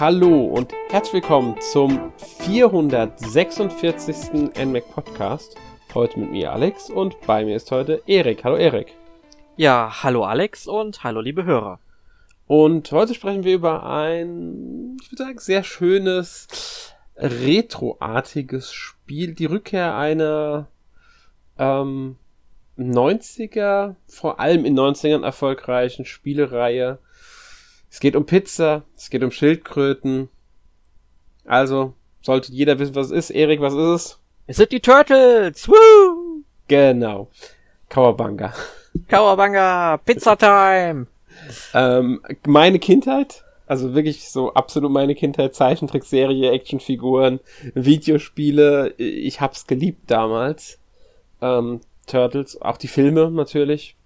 Hallo und herzlich willkommen zum 446. NMAC Podcast. Heute mit mir Alex und bei mir ist heute Erik. Hallo Erik. Ja, hallo Alex und hallo liebe Hörer. Und heute sprechen wir über ein, ich würde sagen, sehr schönes, retroartiges Spiel. Die Rückkehr einer ähm, 90er, vor allem in 90ern erfolgreichen Spielereihe. Es geht um Pizza, es geht um Schildkröten. Also, sollte jeder wissen, was es ist. Erik, was ist es? Es sind die Turtles! Woo! Genau. Kawabanga. Kawabanga! Pizza Time! ähm, meine Kindheit, also wirklich so absolut meine Kindheit, Zeichentrickserie, Actionfiguren, Videospiele, ich hab's geliebt damals. Ähm, Turtles, auch die Filme natürlich.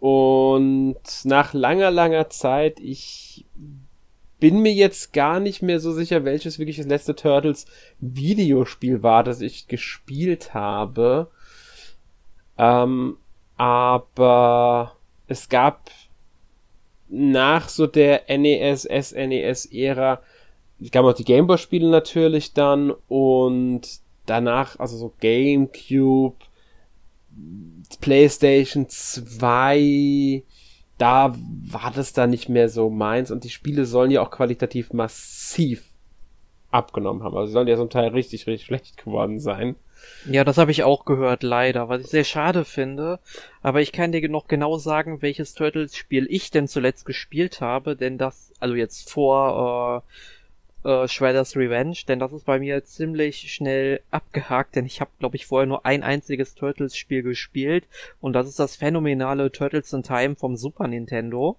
Und nach langer, langer Zeit, ich bin mir jetzt gar nicht mehr so sicher, welches wirklich das letzte Turtles Videospiel war, das ich gespielt habe. Ähm, aber es gab nach so der NES, SNES-Ära, es gab auch die Gameboy-Spiele natürlich dann und danach, also so GameCube, PlayStation 2, da war das dann nicht mehr so meins und die Spiele sollen ja auch qualitativ massiv abgenommen haben. Also sollen ja zum Teil richtig, richtig schlecht geworden sein. Ja, das habe ich auch gehört, leider, was ich sehr schade finde. Aber ich kann dir noch genau sagen, welches Turtles-Spiel ich denn zuletzt gespielt habe, denn das, also jetzt vor äh, äh, Shredder's Revenge, denn das ist bei mir ziemlich schnell abgehakt, denn ich habe, glaube ich, vorher nur ein einziges Turtles-Spiel gespielt und das ist das phänomenale Turtles in Time vom Super Nintendo.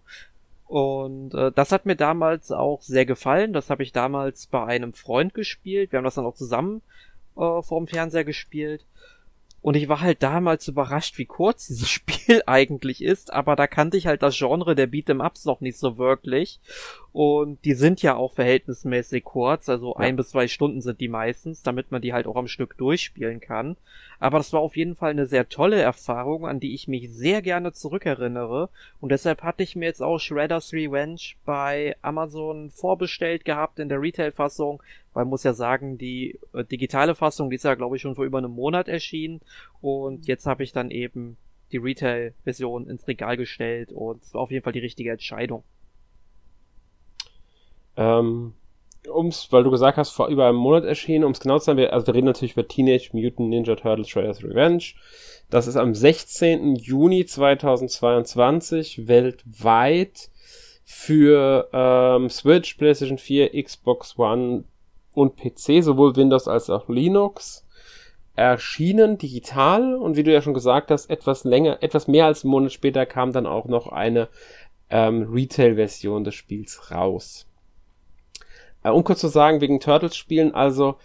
Und äh, das hat mir damals auch sehr gefallen. Das habe ich damals bei einem Freund gespielt. Wir haben das dann auch zusammen äh, vorm Fernseher gespielt. Und ich war halt damals überrascht, wie kurz dieses Spiel eigentlich ist, aber da kannte ich halt das Genre der Beat'em-Ups noch nicht so wirklich. Und die sind ja auch verhältnismäßig kurz, also ja. ein bis zwei Stunden sind die meistens, damit man die halt auch am Stück durchspielen kann. Aber das war auf jeden Fall eine sehr tolle Erfahrung, an die ich mich sehr gerne zurückerinnere. Und deshalb hatte ich mir jetzt auch Shredder's Revenge bei Amazon vorbestellt gehabt in der Retail-Fassung, weil muss ja sagen, die äh, digitale Fassung, die ist ja glaube ich schon vor über einem Monat erschienen. Und jetzt habe ich dann eben die Retail-Version ins Regal gestellt und es war auf jeden Fall die richtige Entscheidung. Ähm, ums, weil du gesagt hast, vor über einem Monat erschienen, ums genau zu sein, wir, also wir reden natürlich über Teenage Mutant Ninja Turtles Shredder's Revenge. Das ist am 16. Juni 2022 weltweit für ähm, Switch, PlayStation 4, Xbox One und PC, sowohl Windows als auch Linux, erschienen digital und wie du ja schon gesagt hast, etwas länger, etwas mehr als einen Monat später kam dann auch noch eine ähm, Retail-Version des Spiels raus. Äh, um kurz zu sagen, wegen Turtles-Spielen, also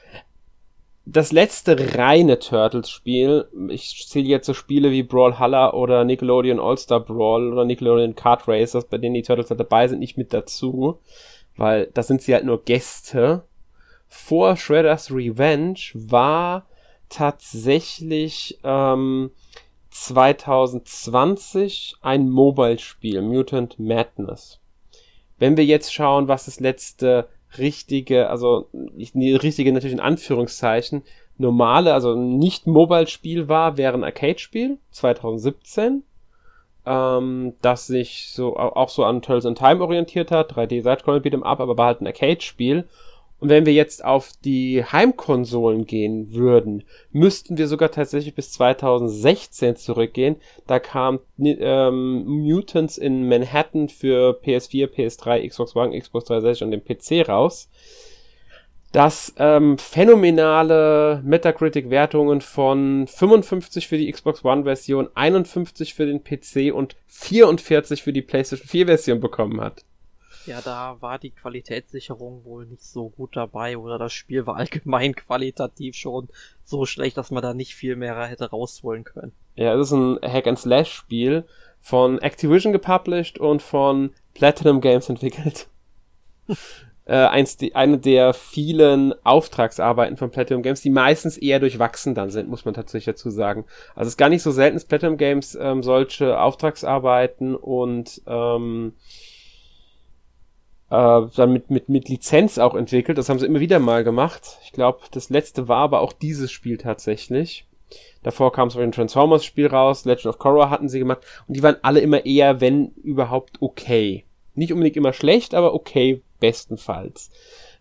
das letzte reine Turtles-Spiel, ich zähle jetzt so Spiele wie Brawlhalla oder Nickelodeon All-Star Brawl oder Nickelodeon Kart Racers, bei denen die Turtles halt dabei sind, nicht mit dazu, weil da sind sie halt nur Gäste. Vor Shredder's Revenge war tatsächlich ähm, 2020 ein Mobile-Spiel, Mutant Madness. Wenn wir jetzt schauen, was das letzte richtige, also richtige natürlich in Anführungszeichen, normale, also nicht Mobile-Spiel war, wäre ein Arcade-Spiel 2017, ähm, das sich so auch so an Turtles in Time orientiert hat, 3D Side-Scrolling Beat'em Up, aber war halt ein Arcade-Spiel und wenn wir jetzt auf die Heimkonsolen gehen würden, müssten wir sogar tatsächlich bis 2016 zurückgehen. Da kam ähm, Mutants in Manhattan für PS4, PS3, Xbox One, Xbox 360 und den PC raus. Das ähm, phänomenale Metacritic-Wertungen von 55 für die Xbox One-Version, 51 für den PC und 44 für die PlayStation 4-Version bekommen hat. Ja, da war die Qualitätssicherung wohl nicht so gut dabei oder das Spiel war allgemein qualitativ schon so schlecht, dass man da nicht viel mehr hätte rausholen können. Ja, es ist ein Hack-and-Slash-Spiel von Activision gepublished und von Platinum Games entwickelt. äh, eins, die, eine der vielen Auftragsarbeiten von Platinum Games, die meistens eher durchwachsen dann sind, muss man tatsächlich dazu sagen. Also es ist gar nicht so selten, dass Platinum Games ähm, solche Auftragsarbeiten und ähm, äh, dann mit, mit, mit Lizenz auch entwickelt. Das haben sie immer wieder mal gemacht. Ich glaube, das letzte war aber auch dieses Spiel tatsächlich. Davor kam so ein Transformers-Spiel raus, Legend of Korra hatten sie gemacht und die waren alle immer eher, wenn überhaupt, okay. Nicht unbedingt immer schlecht, aber okay, bestenfalls.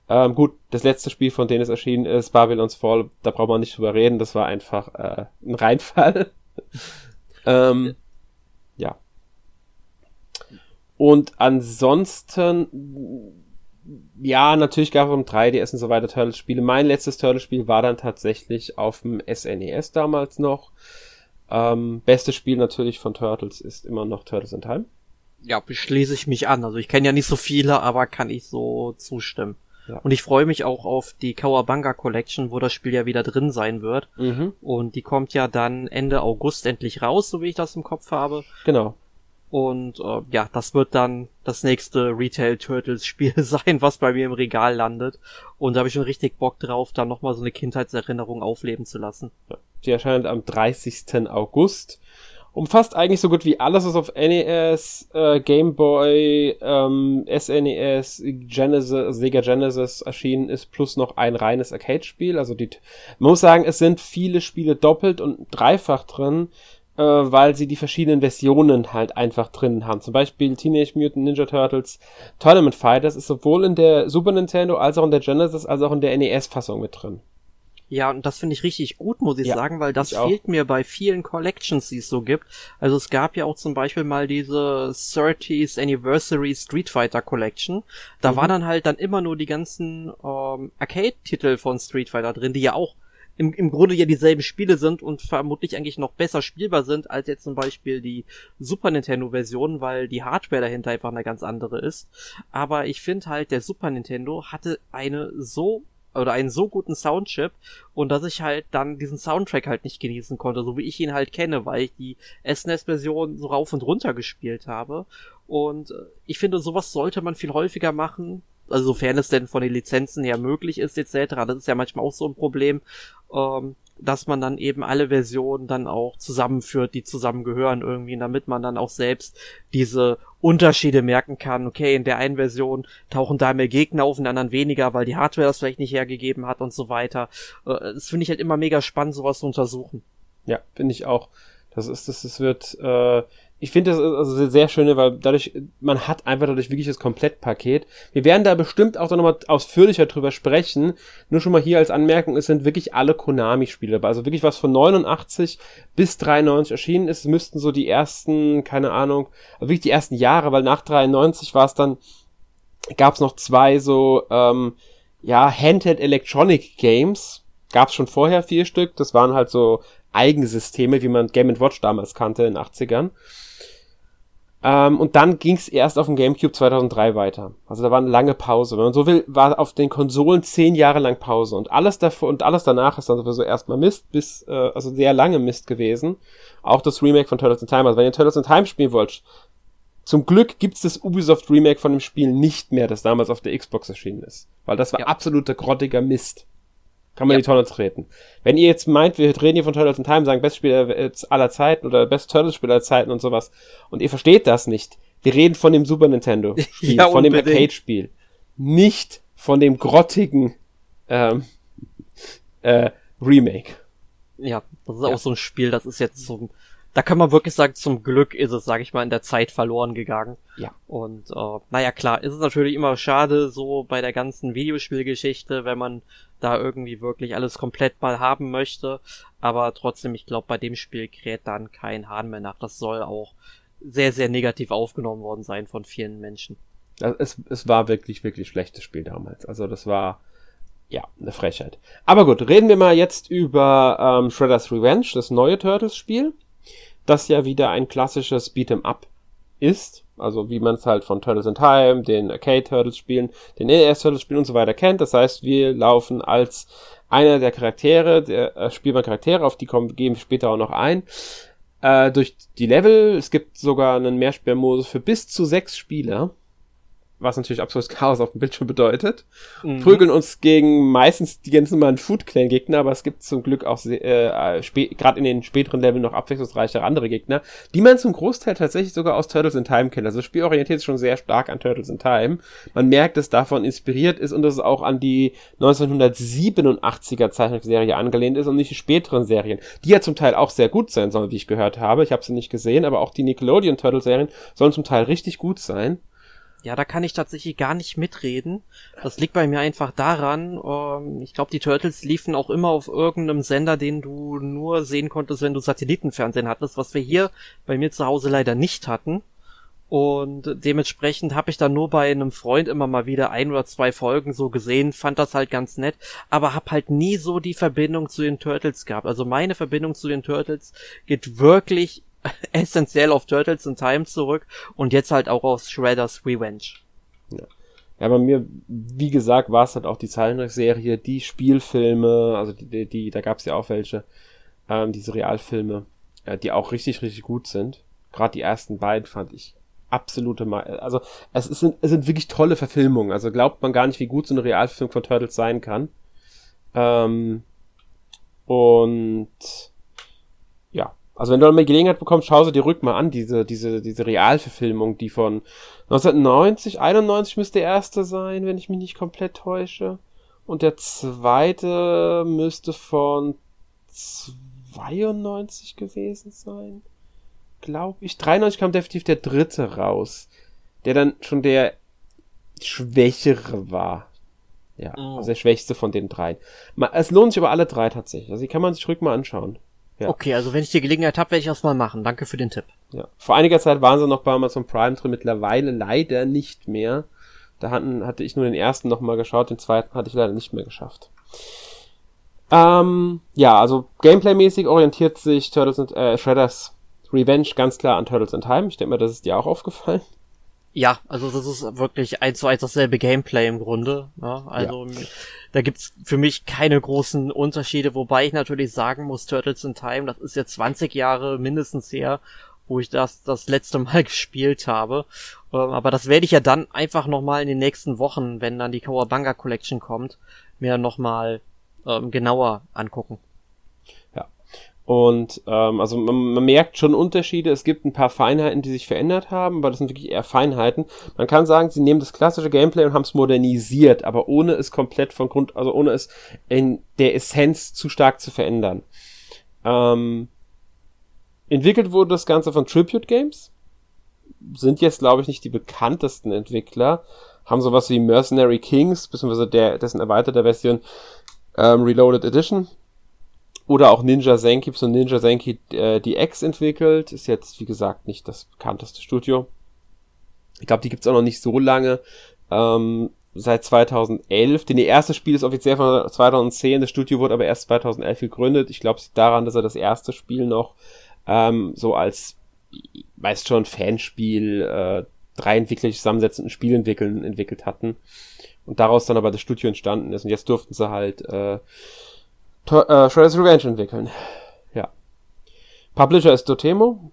Ähm, gut, das letzte Spiel, von denen es erschienen ist, Babylon's Fall, da braucht man nicht drüber reden, das war einfach äh, ein Reinfall. ähm. Und ansonsten, ja, natürlich gab es um 3DS und so weiter Turtles-Spiele. Mein letztes Turtles-Spiel war dann tatsächlich auf dem SNES e damals noch. Ähm, bestes Spiel natürlich von Turtles ist immer noch Turtles in Time. Ja, beschließe ich mich an. Also ich kenne ja nicht so viele, aber kann ich so zustimmen. Ja. Und ich freue mich auch auf die Kawabanga Collection, wo das Spiel ja wieder drin sein wird. Mhm. Und die kommt ja dann Ende August endlich raus, so wie ich das im Kopf habe. Genau. Und äh, ja, das wird dann das nächste Retail Turtles Spiel sein, was bei mir im Regal landet. Und da habe ich schon richtig Bock drauf, da nochmal so eine Kindheitserinnerung aufleben zu lassen. Die erscheint am 30. August umfasst eigentlich so gut wie alles, was auf NES, äh, Game Boy, ähm, SNES, Genesis, Sega Genesis erschienen ist, plus noch ein reines Arcade-Spiel. Also die, man muss sagen, es sind viele Spiele doppelt und dreifach drin, äh, weil sie die verschiedenen Versionen halt einfach drin haben. Zum Beispiel Teenage Mutant Ninja Turtles Tournament Fighters ist sowohl in der Super Nintendo als auch in der Genesis als auch in der NES-Fassung mit drin. Ja, und das finde ich richtig gut, muss ich ja, sagen, weil das fehlt mir bei vielen Collections, die es so gibt. Also es gab ja auch zum Beispiel mal diese 30th Anniversary Street Fighter Collection. Da mhm. waren dann halt dann immer nur die ganzen ähm, Arcade-Titel von Street Fighter drin, die ja auch im, im Grunde ja dieselben Spiele sind und vermutlich eigentlich noch besser spielbar sind als jetzt zum Beispiel die Super Nintendo Version, weil die Hardware dahinter einfach eine ganz andere ist. Aber ich finde halt, der Super Nintendo hatte eine so oder einen so guten Soundchip und dass ich halt dann diesen Soundtrack halt nicht genießen konnte, so wie ich ihn halt kenne, weil ich die SNES-Version so rauf und runter gespielt habe. Und äh, ich finde, sowas sollte man viel häufiger machen, also sofern es denn von den Lizenzen her möglich ist, etc. Das ist ja manchmal auch so ein Problem. Ähm, dass man dann eben alle Versionen dann auch zusammenführt, die zusammengehören irgendwie, damit man dann auch selbst diese Unterschiede merken kann. Okay, in der einen Version tauchen da mehr Gegner auf, in der anderen weniger, weil die Hardware das vielleicht nicht hergegeben hat und so weiter. Äh, das finde ich halt immer mega spannend, sowas zu untersuchen. Ja, finde ich auch. Das ist, das, das wird, äh, ich finde das also sehr schön, weil dadurch, man hat einfach dadurch wirklich das Komplettpaket. Wir werden da bestimmt auch nochmal ausführlicher drüber sprechen. Nur schon mal hier als Anmerkung, es sind wirklich alle Konami-Spiele. Also wirklich was von 89 bis 93 erschienen ist, müssten so die ersten, keine Ahnung, also wirklich die ersten Jahre, weil nach 93 war es dann, gab es noch zwei so, ähm, ja, Handheld Electronic Games. Gab es schon vorher vier Stück. Das waren halt so eigene Systeme, wie man Game Watch damals kannte in den 80ern. Ähm, und dann ging es erst auf dem GameCube 2003 weiter. Also da war eine lange Pause. Wenn man so will, war auf den Konsolen zehn Jahre lang Pause. Und alles davor und alles danach ist dann sowieso erstmal Mist, bis, äh, also sehr lange Mist gewesen. Auch das Remake von Turtles in Time. Also wenn ihr Turtles in Time spielen wollt, zum Glück gibt's das Ubisoft Remake von dem Spiel nicht mehr, das damals auf der Xbox erschienen ist. Weil das war ja. absoluter grottiger Mist. Kann man ja. die Tonne treten. Wenn ihr jetzt meint, wir reden hier von Turtles in Time, sagen Best Spieler aller Zeiten oder Best Turtles Spieler aller Zeiten und sowas, und ihr versteht das nicht, wir reden von dem Super Nintendo Spiel, ja, von dem Arcade Spiel, nicht von dem grottigen ähm, äh, Remake. Ja, das ist ja. auch so ein Spiel, das ist jetzt so da kann man wirklich sagen, zum Glück ist es, sage ich mal, in der Zeit verloren gegangen. Ja. Und äh, naja, klar, ist es natürlich immer schade, so bei der ganzen Videospielgeschichte, wenn man da irgendwie wirklich alles komplett mal haben möchte. Aber trotzdem, ich glaube, bei dem Spiel kräht dann kein Hahn mehr nach. Das soll auch sehr, sehr negativ aufgenommen worden sein von vielen Menschen. Es, es war wirklich, wirklich schlechtes Spiel damals. Also das war ja eine Frechheit. Aber gut, reden wir mal jetzt über ähm, Shredder's Revenge, das neue Turtles-Spiel das ja wieder ein klassisches Beat'em Up ist, also wie man es halt von Turtles in Time, den Arcade Turtles Spielen, den NES Turtles Spielen und so weiter kennt. Das heißt, wir laufen als einer der Charaktere, der äh, spielbaren Charaktere, auf die kommen, gehen wir später auch noch ein, äh, durch die Level. Es gibt sogar einen Mehrspielmodus für bis zu sechs Spieler. Was natürlich absolutes Chaos auf dem Bildschirm bedeutet. Mhm. Prügeln uns gegen meistens die ganzen normalen Food Clan Gegner, aber es gibt zum Glück auch äh, gerade in den späteren Leveln noch abwechslungsreichere andere Gegner, die man zum Großteil tatsächlich sogar aus Turtles in Time kennt. Also das Spiel orientiert sich schon sehr stark an Turtles in Time. Man merkt, dass davon inspiriert ist und dass es auch an die 1987er Zeichentrickserie angelehnt ist und nicht die späteren Serien, die ja zum Teil auch sehr gut sein sollen, wie ich gehört habe. Ich habe sie nicht gesehen, aber auch die Nickelodeon Turtles Serien sollen zum Teil richtig gut sein. Ja, da kann ich tatsächlich gar nicht mitreden. Das liegt bei mir einfach daran, ähm, ich glaube, die Turtles liefen auch immer auf irgendeinem Sender, den du nur sehen konntest, wenn du Satellitenfernsehen hattest, was wir hier bei mir zu Hause leider nicht hatten. Und dementsprechend habe ich dann nur bei einem Freund immer mal wieder ein oder zwei Folgen so gesehen, fand das halt ganz nett, aber hab halt nie so die Verbindung zu den Turtles gehabt. Also meine Verbindung zu den Turtles geht wirklich essentiell auf Turtles in Time zurück und jetzt halt auch auf Shredder's Revenge. Ja. Ja, bei mir, wie gesagt, war es halt auch die Zeichentrickserie, die Spielfilme, also die, die, da gab es ja auch welche, ähm, diese Realfilme, äh, die auch richtig, richtig gut sind. Gerade die ersten beiden fand ich absolute, Ma also es, sind, es sind wirklich tolle Verfilmungen. Also glaubt man gar nicht, wie gut so eine Realfilm von Turtles sein kann. Ähm, und also wenn du mal Gelegenheit bekommst, schau sie dir rück mal an, diese, diese, diese Realverfilmung, die von 1990, 91 müsste der erste sein, wenn ich mich nicht komplett täusche. Und der zweite müsste von 92 gewesen sein. Glaube ich. 93 kam definitiv der dritte raus. Der dann schon der schwächere war. Ja, oh. also der schwächste von den dreien. Es lohnt sich aber alle drei tatsächlich. Also die kann man sich rück mal anschauen. Ja. Okay, also wenn ich die Gelegenheit habe, werde ich das mal machen. Danke für den Tipp. Ja. Vor einiger Zeit waren sie noch bei Amazon Prime drin, mittlerweile leider nicht mehr. Da hatten, hatte ich nur den ersten nochmal geschaut, den zweiten hatte ich leider nicht mehr geschafft. Ähm, ja, also Gameplay-mäßig orientiert sich Turtles and, äh, Shredders Revenge ganz klar an Turtles in Time. Ich denke mal, das ist dir auch aufgefallen. Ja, also das ist wirklich eins zu eins dasselbe Gameplay im Grunde. Ja, also ja. da gibt's für mich keine großen Unterschiede, wobei ich natürlich sagen muss, Turtles in Time, das ist jetzt 20 Jahre mindestens her, wo ich das das letzte Mal gespielt habe. Ähm, aber das werde ich ja dann einfach nochmal in den nächsten Wochen, wenn dann die Kawabanga Collection kommt, mir nochmal ähm, genauer angucken. Und ähm, also man, man merkt schon Unterschiede. Es gibt ein paar Feinheiten, die sich verändert haben, aber das sind wirklich eher Feinheiten. Man kann sagen, sie nehmen das klassische Gameplay und haben es modernisiert, aber ohne es komplett von Grund, also ohne es in der Essenz zu stark zu verändern. Ähm, entwickelt wurde das Ganze von Tribute Games. Sind jetzt, glaube ich, nicht die bekanntesten Entwickler. Haben sowas wie Mercenary Kings, beziehungsweise der, dessen erweiterte Version ähm, Reloaded Edition oder auch Ninja Senki, so Ninja Senki äh, DX entwickelt. Ist jetzt, wie gesagt, nicht das bekannteste Studio. Ich glaube, die gibt's auch noch nicht so lange. Ähm, seit 2011. Denn ihr erstes Spiel ist offiziell von 2010. Das Studio wurde aber erst 2011 gegründet. Ich glaube, es liegt daran, dass er das erste Spiel noch ähm, so als, meist schon, Fanspiel, äh, drei Entwickler zusammensetzenden Spiel entwickeln, entwickelt hatten. Und daraus dann aber das Studio entstanden ist. Und jetzt durften sie halt äh, äh, Shredder's Revenge entwickeln. Ja. Publisher ist Dotemo.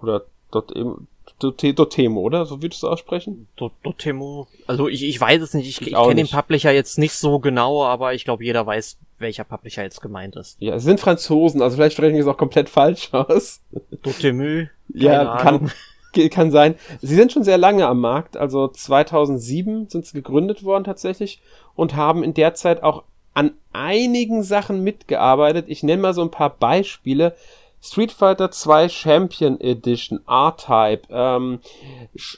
Oder Dotemo, Dotemo, oder? So würdest du aussprechen? Dotemo. Also ich, ich weiß es nicht. Ich, ich, ich kenne den Publisher jetzt nicht so genau, aber ich glaube, jeder weiß, welcher Publisher jetzt gemeint ist. Ja, es sind Franzosen, also vielleicht sprechen wir es auch komplett falsch aus. Dotemu. Ja, kann, kann sein. Sie sind schon sehr lange am Markt, also 2007 sind sie gegründet worden tatsächlich und haben in der Zeit auch an einigen Sachen mitgearbeitet. Ich nenne mal so ein paar Beispiele. Street Fighter 2 Champion Edition, R-Type, ähm,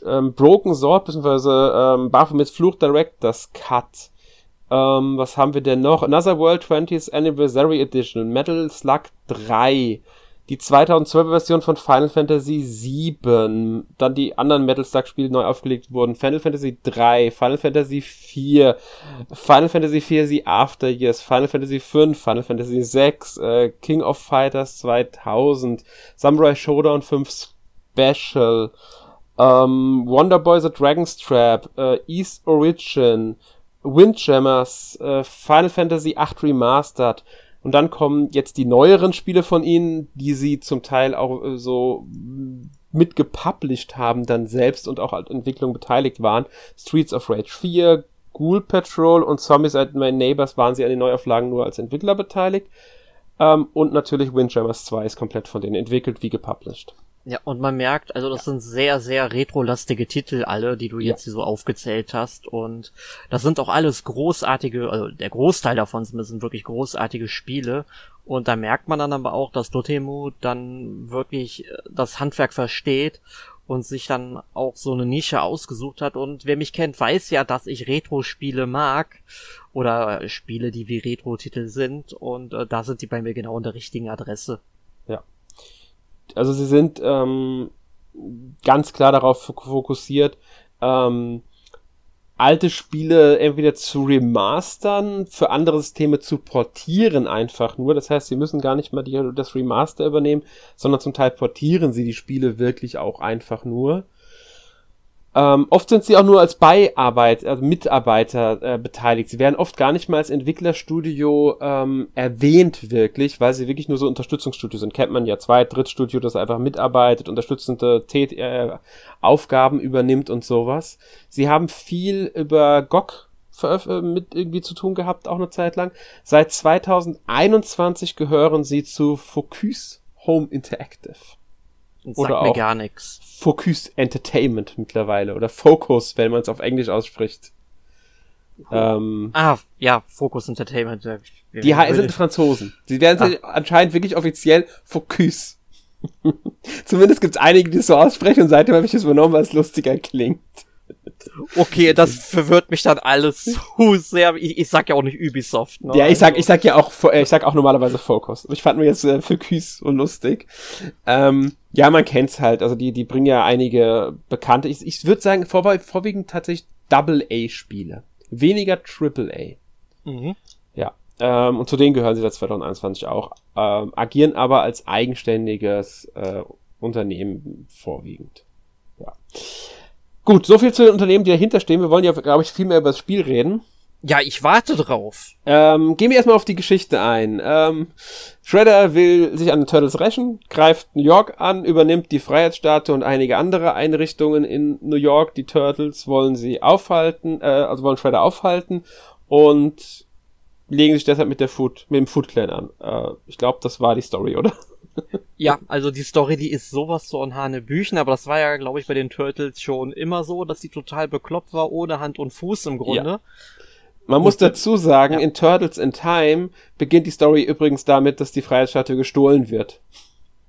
ähm, Broken Sword, beziehungsweise ähm, Baphomet's Fluch Director's Cut. Ähm, was haben wir denn noch? Another World 20th Anniversary Edition, Metal Slug 3, die 2012 Version von Final Fantasy VII, dann die anderen Metal Slug Spiele neu aufgelegt wurden, Final Fantasy 3, Final Fantasy 4, Final Fantasy 4 The After Years, Final Fantasy 5, Final Fantasy 6, äh, King of Fighters 2000, Samurai Showdown 5 Special, ähm, Wonder Boy The Dragon's Trap, äh, East Origin, Windjammers, äh, Final Fantasy 8 Remastered, und dann kommen jetzt die neueren Spiele von ihnen, die sie zum Teil auch äh, so mitgepublished haben, dann selbst und auch an Entwicklung beteiligt waren. Streets of Rage 4, Ghoul Patrol und Zombies at My Neighbors waren sie an den Neuauflagen nur als Entwickler beteiligt. Ähm, und natürlich Windjammers 2 ist komplett von denen entwickelt wie gepublished. Ja, und man merkt, also das sind sehr, sehr retrolastige Titel alle, die du Ja. jetzt hier so aufgezählt hast. Und das sind auch alles großartige, also der Großteil davon sind, wirklich großartige Spiele. Und da merkt man dann aber auch, dass Dotemu dann wirklich äh, das Handwerk versteht und sich dann auch so eine Nische ausgesucht hat. Und wer mich kennt, weiß ja, dass ich Retro-Spiele mag oder Spiele, die wie Retro-Titel sind. Und äh, da sind die bei mir genau an der richtigen Adresse. Also sie sind ähm, ganz klar darauf fok- fokussiert, ähm, alte Spiele entweder zu remastern, für andere Systeme zu portieren einfach nur. Das heißt, sie müssen gar nicht mal die, das Remaster übernehmen, sondern zum Teil portieren sie die Spiele wirklich auch einfach nur. Ähm, oft sind sie auch nur als Beiarbeit, also Mitarbeiter äh, beteiligt. Sie werden oft gar nicht mal als Entwicklerstudio ähm, erwähnt wirklich, weil sie wirklich nur so Unterstützungsstudio sind. Kennt man ja Zweit-, Drittstudio, das einfach mitarbeitet, unterstützende Tät äh, Aufgaben übernimmt und sowas. Sie haben viel über GOG äh, mit irgendwie zu tun gehabt, auch eine Zeit lang. Seit 2021 gehören sie zu Focus Home Interactive. Und Oder sagt mir gar nichts. Focus Entertainment mittlerweile oder Focus, wenn man es auf Englisch ausspricht. Ähm, Ah, ja, Focus Entertainment. äh, die ha- sind Franzosen. Sie werden Ah. sich anscheinend wirklich offiziell Focus. Zumindest gibt es einige, die es so aussprechen und seitdem habe ich es übernommen, weil es lustiger klingt. Okay, das verwirrt mich dann alles zu sehr. Ich, ich sag ja auch nicht Ubisoft. Ne? Ja, ich sag, Also- ich sag ja auch, äh, ich sag auch normalerweise Focus. Ich fand mir jetzt äh, Focus so lustig. Ähm, ja, man kennt's halt. Also die, die bringen ja einige bekannte. Ich, ich würde sagen, vor, vorwiegend tatsächlich Double-A-Spiele. Weniger Triple-A. Mhm. Ja, ähm, und zu denen gehören sie seit 2021 auch, ähm, agieren aber als eigenständiges äh, Unternehmen vorwiegend. Ja. Gut, so viel zu den Unternehmen, die dahinter stehen. Wir wollen ja, glaube ich, viel mehr über das Spiel reden. Ja, ich warte drauf. Ähm, gehen wir erstmal auf die Geschichte ein. Ähm, Shredder will sich an den Turtles rächen, greift New York an, übernimmt die Freiheitsstatue und einige andere Einrichtungen in New York. Die Turtles wollen sie aufhalten, äh, also wollen Shredder aufhalten und legen sich deshalb mit der Food, mit dem Food Clan an. Äh, ich glaube, das war die Story, oder? Ja, also die Story, die ist sowas so ein Hanebüchen, aber das war ja, glaube ich, bei den Turtles schon immer so, dass sie total bekloppt war, ohne Hand und Fuß im Grunde. Man muss dazu sagen, Ja. in Turtles in Time beginnt die Story übrigens damit, dass die Freiheitsstatue gestohlen wird.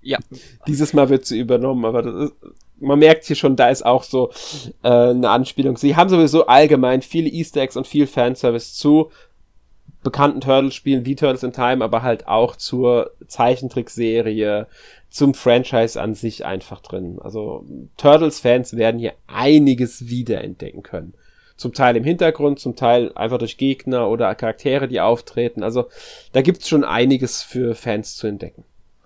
Ja. Dieses Mal wird sie übernommen, aber das ist, man merkt hier schon, da ist auch so äh, eine Anspielung. Sie haben sowieso allgemein viele Easter Eggs und viel Fanservice zu bekannten Turtles-Spielen wie Turtles in Time, aber halt auch zur Zeichentrickserie, zum Franchise an sich einfach drin. Also Turtles-Fans werden hier einiges wiederentdecken können. Zum Teil im Hintergrund, zum Teil einfach durch Gegner oder Charaktere, die auftreten. Also da gibt's schon einiges für Fans zu entdecken.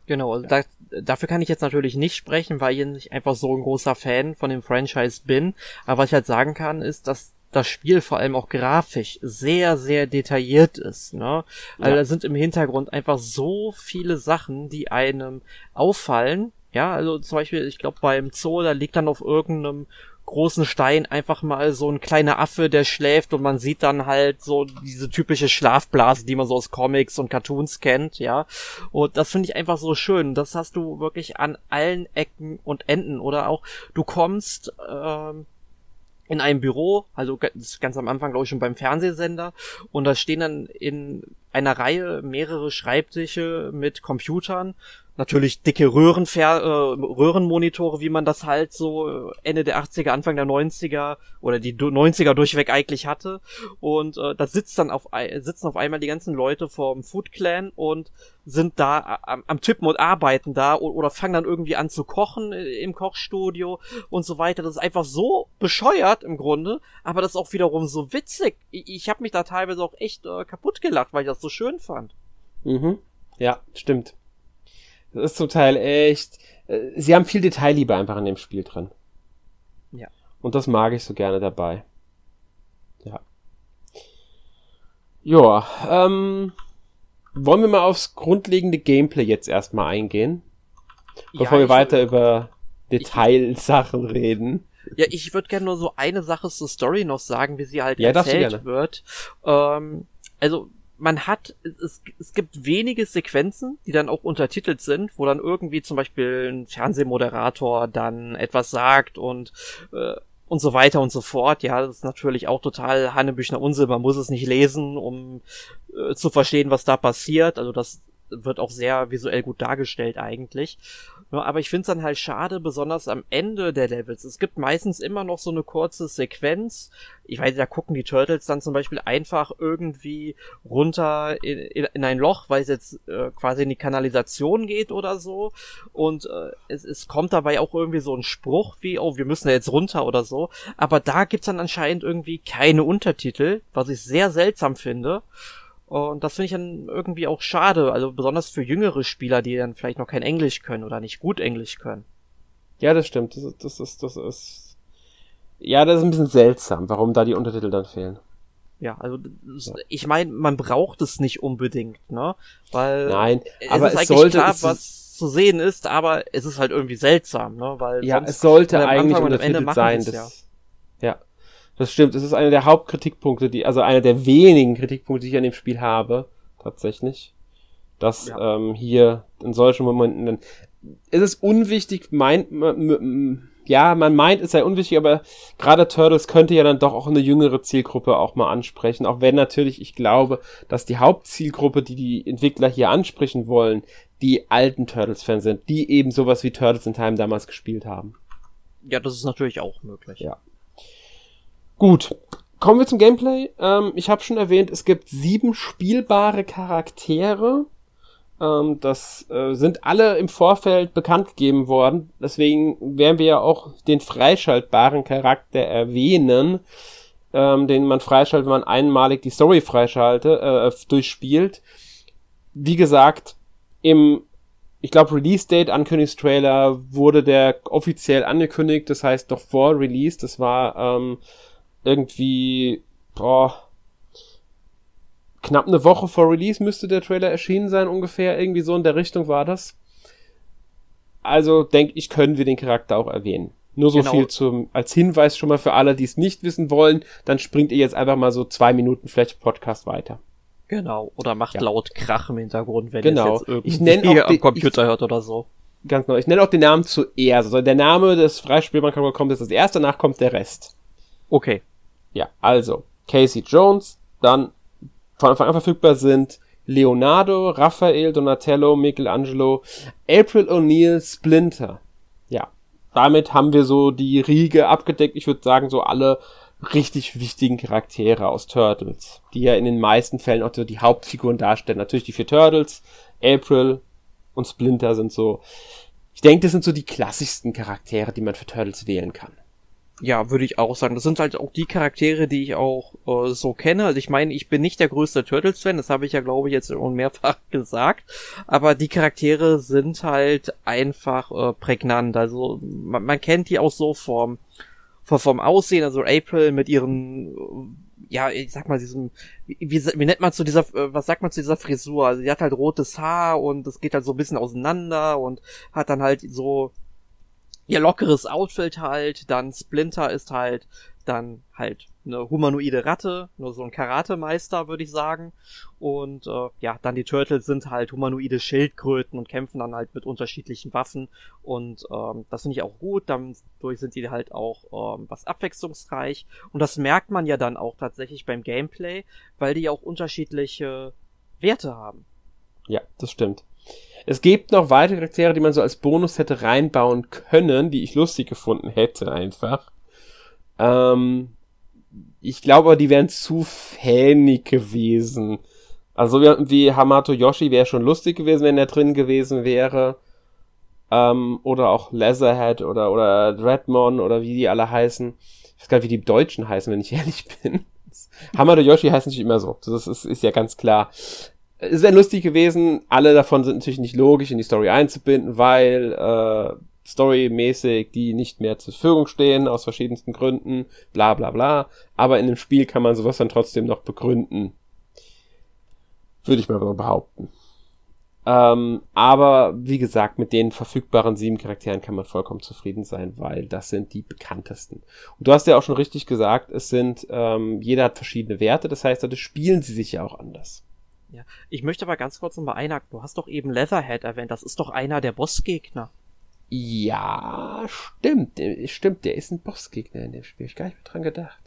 Genau, also da, dafür kann ich jetzt natürlich nicht sprechen, weil ich nicht einfach so ein großer Fan von dem Franchise bin. Aber was ich halt sagen kann, ist, dass das Spiel vor allem auch grafisch sehr, sehr detailliert ist. Ne? Also Ja. da sind im Hintergrund einfach so viele Sachen, die einem auffallen. Ja, also zum Beispiel, ich glaube beim Zoo, da liegt dann auf irgendeinem großen Stein einfach mal so ein kleiner Affe, der schläft und man sieht dann halt so diese typische Schlafblase, die man so aus Comics und Cartoons kennt, ja. Und das finde ich einfach so schön. Das hast du wirklich an allen Ecken und Enden. Oder auch, du kommst ähm, in einem Büro, also ganz am Anfang, glaube ich, schon beim Fernsehsender, und da stehen dann in einer Reihe mehrere Schreibtische mit Computern, natürlich dicke Röhrenfer äh, Röhrenmonitore, wie man das halt so äh, Ende der 80er, Anfang der 90er oder die du- 90er durchweg eigentlich hatte. Und äh, da sitzt dann auf, sitzen auf einmal die ganzen Leute vom Food Clan und sind da am, am Tippen und arbeiten da o- oder fangen dann irgendwie an zu kochen äh, im Kochstudio und so weiter. Das ist einfach so bescheuert im Grunde, aber das ist auch wiederum so witzig. Ich, ich habe mich da teilweise auch echt äh, kaputt gelacht, weil ich das so schön fand. Mhm. Ja, stimmt. Das ist zum Teil echt. äh, Sie haben viel Detailliebe einfach in dem Spiel drin. Ja. Und das mag ich so gerne dabei. Ja. Ja, ähm, wollen wir mal aufs grundlegende Gameplay jetzt erstmal eingehen, bevor Ja, wir ich- weiter über Detailsachen reden. Ja, ich würde gerne nur so eine Sache zur Story noch sagen, wie sie halt Ja, erzählt wird. Ähm, also man hat, es, es gibt wenige Sequenzen, die dann auch untertitelt sind, wo dann irgendwie zum Beispiel ein Fernsehmoderator dann etwas sagt und äh, und so weiter und so fort. Ja, das ist natürlich auch total Hannebüchner Unsinn. Man muss es nicht lesen, um äh, zu verstehen, was da passiert. Also das wird auch sehr visuell gut dargestellt eigentlich. Aber ich finde es dann halt schade, besonders am Ende der Levels. Es gibt meistens immer noch so eine kurze Sequenz. Ich weiß, da gucken die Turtles dann zum Beispiel einfach irgendwie runter in, in, in ein Loch, weil es jetzt äh, quasi in die Kanalisation geht oder so. Und äh, es, es kommt dabei auch irgendwie so ein Spruch wie, oh, wir müssen ja jetzt runter oder so. Aber da gibt's dann anscheinend irgendwie keine Untertitel, was ich sehr seltsam finde. Und das finde ich dann irgendwie auch schade, also besonders für jüngere Spieler, die dann vielleicht noch kein Englisch können oder nicht gut Englisch können. Ja, das stimmt. Das, ist- das ist, das ist. Ja, das ist ein bisschen seltsam, warum da die Untertitel dann fehlen. Ja, also ich meine, man braucht es nicht unbedingt, ne? Weil Nein, es aber ist es eigentlich sollte. klar, es, was zu sehen ist, aber es ist halt irgendwie seltsam, ne? Weil ja, es sollte am eigentlich Anfang und am Ende untertitelt machen sein. Das, ja. Das stimmt. Es ist einer der Hauptkritikpunkte, die, also einer der wenigen Kritikpunkte, die ich an dem Spiel habe, tatsächlich. Dass Ja. ähm, hier in solchen Momenten dann. Es ist unwichtig, meint ja, man meint, es sei unwichtig, aber gerade Turtles könnte ja dann doch auch eine jüngere Zielgruppe auch mal ansprechen. Auch wenn natürlich ich glaube, dass die Hauptzielgruppe, die die Entwickler hier ansprechen wollen, die alten Turtles-Fans sind, die eben sowas wie Turtles in Time damals gespielt haben. Ja, das ist natürlich auch möglich. Ja. Gut, kommen wir zum Gameplay. Ähm, ich habe schon erwähnt, es gibt sieben spielbare Charaktere. Ähm, das äh, sind alle im Vorfeld bekannt gegeben worden. Deswegen werden wir ja auch den freischaltbaren Charakter erwähnen, ähm, den man freischaltet, wenn man einmalig die Story freischaltet, äh, durchspielt. Wie gesagt, im ich glaube, Release-Date, Ankündigungstrailer wurde der offiziell angekündigt, das heißt noch vor Release, das war ähm, irgendwie, boah, knapp eine Woche vor Release müsste der Trailer erschienen sein, ungefähr, irgendwie so in der Richtung war das. Also denke ich, können wir den Charakter auch erwähnen. Nur so Genau. viel zum, als Hinweis schon mal für alle, die es nicht wissen wollen, dann springt ihr jetzt einfach mal so zwei Minuten vielleicht Podcast weiter. Genau. Oder macht Ja. laut Krach im Hintergrund, wenn Genau. jetzt irgendwie Ich nenn auch am Computer hört oder so. Ganz genau. Ich nenne auch den Namen zuerst. Also der Name des Charakters kommt jetzt als erster, danach kommt der Rest. Okay. Ja, also Casey Jones, dann von Anfang an verfügbar sind Leonardo, Raphael, Donatello, Michelangelo, April O'Neil, Splinter. Ja, damit haben wir so die Riege abgedeckt. Ich würde sagen, so alle richtig wichtigen Charaktere aus Turtles, die ja in den meisten Fällen auch so die Hauptfiguren darstellen. Natürlich die vier Turtles, April und Splinter sind so, ich denke, das sind so die klassischsten Charaktere, die man für Turtles wählen kann. Ja, würde ich auch sagen. Das sind halt auch die Charaktere, die ich auch äh, so kenne. Also ich meine, ich bin nicht der größte Turtles-Fan, das habe ich ja, glaube ich, jetzt schon mehrfach gesagt. Aber die Charaktere sind halt einfach äh, prägnant. Also man, man kennt die auch so vom, vom, vom Aussehen. Also April mit ihren, äh, ja, ich sag mal, diesem, wie, wie, nennt man zu dieser, äh, was sagt man zu dieser Frisur? Also die hat halt rotes Haar und das geht halt so ein bisschen auseinander und hat dann halt so ihr lockeres Outfit halt, dann Splinter ist halt dann halt eine humanoide Ratte, nur so ein Karatemeister, würde ich sagen. Und äh, ja, dann die Turtles sind halt humanoide Schildkröten und kämpfen dann halt mit unterschiedlichen Waffen. Und ähm, das finde ich auch gut. Dadurch sind die halt auch ähm, was abwechslungsreich. Und das merkt man ja dann auch tatsächlich beim Gameplay, weil die auch unterschiedliche Werte haben. Ja, das stimmt. Es gibt noch weitere Charaktere, die man so als Bonus hätte reinbauen können, die ich lustig gefunden hätte einfach. Ähm, ich glaube die wären zu fanig gewesen. Also wie, Hamato Yoshi wäre schon lustig gewesen, wenn er drin gewesen wäre. Ähm, oder auch Leatherhead oder, oder Dreadmon oder wie die alle heißen. Ich weiß gar nicht, wie die Deutschen heißen, wenn ich ehrlich bin. Hamato Yoshi heißt natürlich immer so. Das ist, ist ja ganz klar es wäre lustig gewesen. Alle davon sind natürlich nicht logisch in die Story einzubinden, weil äh, storymäßig die nicht mehr zur Verfügung stehen, aus verschiedensten Gründen, bla bla bla. Aber in dem Spiel kann man sowas dann trotzdem noch begründen. Würde ich mal so behaupten. Ähm, aber wie gesagt, mit den verfügbaren sieben Charakteren kann man vollkommen zufrieden sein, weil das sind die bekanntesten. Und du hast ja auch schon richtig gesagt, es sind, ähm, jeder hat verschiedene Werte, das heißt, dadurch spielen sie sich ja auch anders. Ja, ich möchte aber ganz kurz nochmal einhaken. Du hast doch eben Leatherhead erwähnt, das ist doch einer der Bossgegner. Ja, stimmt, stimmt, der ist ein Bossgegner in dem Spiel, ich gar nicht mehr dran gedacht.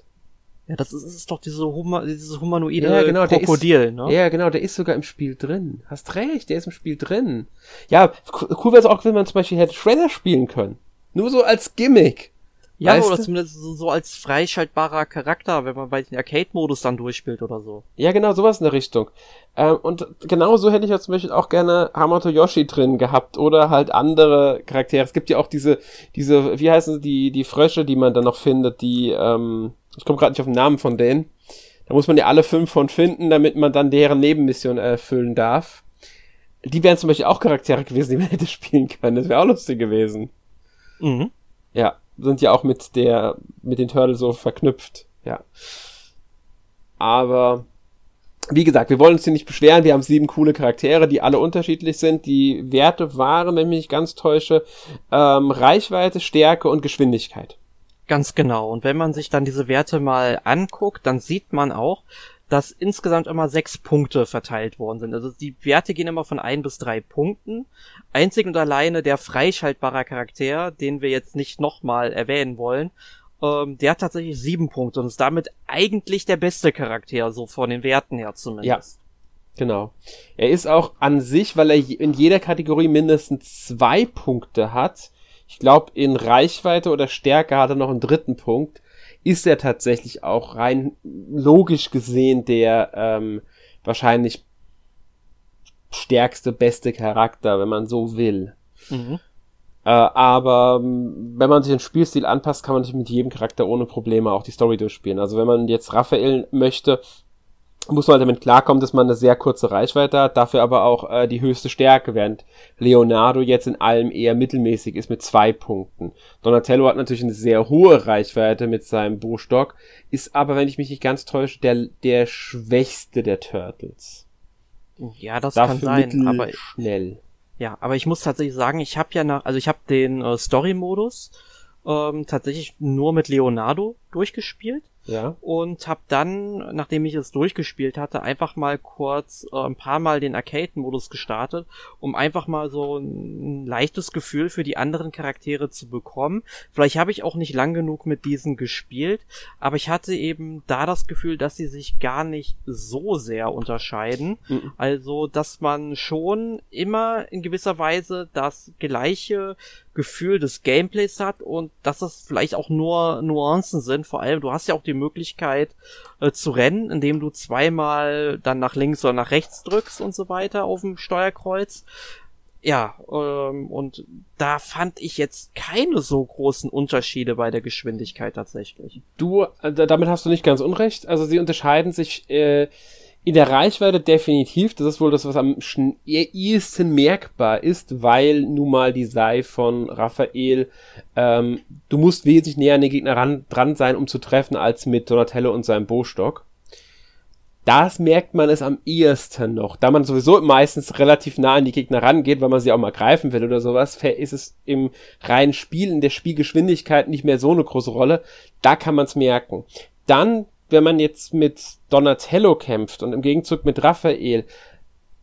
Ja, das ist, ist doch diese Huma, dieses humanoide ja, genau, Krokodil, ist, ne? Ja, genau, der ist sogar im Spiel drin. Hast recht, der ist im Spiel drin. Ja, cool wäre es auch, wenn man zum Beispiel hätte Shredder spielen können. Nur so als Gimmick. Ja, weißt oder du? zumindest so, als freischaltbarer Charakter, wenn man bei den Arcade-Modus dann durchspielt oder so. Ja, genau, sowas in der Richtung. Ähm, und genau so hätte ich ja zum Beispiel auch gerne Hamato Yoshi drin gehabt oder halt andere Charaktere. Es gibt ja auch diese, diese, wie heißen sie, die, die Frösche, die man dann noch findet, die, ähm, ich komme gerade nicht auf den Namen von denen. Da muss man ja alle fünf von finden, damit man dann deren Nebenmission erfüllen darf. Die wären zum Beispiel auch Charaktere gewesen, die man hätte spielen können. Das wäre auch lustig gewesen. Mhm. Ja, sind ja auch mit der, mit den Turtles so verknüpft. Ja. Aber, wie gesagt, wir wollen uns hier nicht beschweren. Wir haben sieben coole Charaktere, die alle unterschiedlich sind. Die Werte waren, wenn ich mich nicht ganz täusche, ähm, Reichweite, Stärke und Geschwindigkeit. Ganz genau. Und wenn man sich dann diese Werte mal anguckt, dann sieht man auch, dass insgesamt immer sechs Punkte verteilt worden sind. Also die Werte gehen immer von ein bis drei Punkten. Einzig und alleine der freischaltbare Charakter, den wir jetzt nicht nochmal erwähnen wollen, ähm, der hat tatsächlich sieben Punkte und ist damit eigentlich der beste Charakter, so von den Werten her zumindest. Ja. Genau. Er ist auch an sich, weil er in jeder Kategorie mindestens zwei Punkte hat, ich glaube, in Reichweite oder Stärke hat er noch einen dritten Punkt. Ist er tatsächlich auch rein logisch gesehen der ähm, wahrscheinlich stärkste, beste Charakter, wenn man so will. Mhm. Äh, aber ähm, wenn man sich den Spielstil anpasst, kann man sich mit jedem Charakter ohne Probleme auch die Story durchspielen. Also wenn man jetzt Raphael möchte, muss man halt damit klarkommen, dass man eine sehr kurze Reichweite hat, dafür aber auch äh, die höchste Stärke, während Leonardo jetzt in allem eher mittelmäßig ist mit zwei Punkten. Donatello hat natürlich eine sehr hohe Reichweite mit seinem Bostock, ist aber, wenn ich mich nicht ganz täusche, der, der schwächste der Turtles. Ja, das dafür kann sein, aber schnell. Ja, aber ich muss tatsächlich sagen, ich habe ja nach, also ich habe den äh, Story-Modus ähm, tatsächlich nur mit Leonardo durchgespielt ja. Und habe dann, nachdem ich es durchgespielt hatte, einfach mal kurz äh, ein paar Mal den Arcade-Modus gestartet, um einfach mal so ein, ein leichtes Gefühl für die anderen Charaktere zu bekommen. Vielleicht habe ich auch nicht lang genug mit diesen gespielt, aber ich hatte eben da das Gefühl, dass sie sich gar nicht so sehr unterscheiden. Mhm. Also, dass man schon immer in gewisser Weise das gleiche Gefühl des Gameplays hat und dass das vielleicht auch nur Nuancen sind. Vor allem, du hast ja auch die Möglichkeit äh, zu rennen, indem du zweimal dann nach links oder nach rechts drückst und so weiter auf dem Steuerkreuz. Ja, ähm, und da fand ich jetzt keine so großen Unterschiede bei der Geschwindigkeit tatsächlich. Du, äh, damit hast du nicht ganz unrecht. Also sie unterscheiden sich äh, in der Reichweite definitiv. Das ist wohl das, was am ehesten merkbar ist, weil nun mal die Sei von Raphael, ähm, du musst wesentlich näher an den Gegner ran, dran sein, um zu treffen, als mit Donatello und seinem Bostock. Das merkt man es am ehesten noch. Da man sowieso meistens relativ nah an die Gegner rangeht, weil man sie auch mal greifen will oder sowas, ist es im reinen Spiel, in der Spielgeschwindigkeit nicht mehr so eine große Rolle. Da kann man es merken. Dann wenn man jetzt mit Donatello kämpft und im Gegenzug mit Raphael,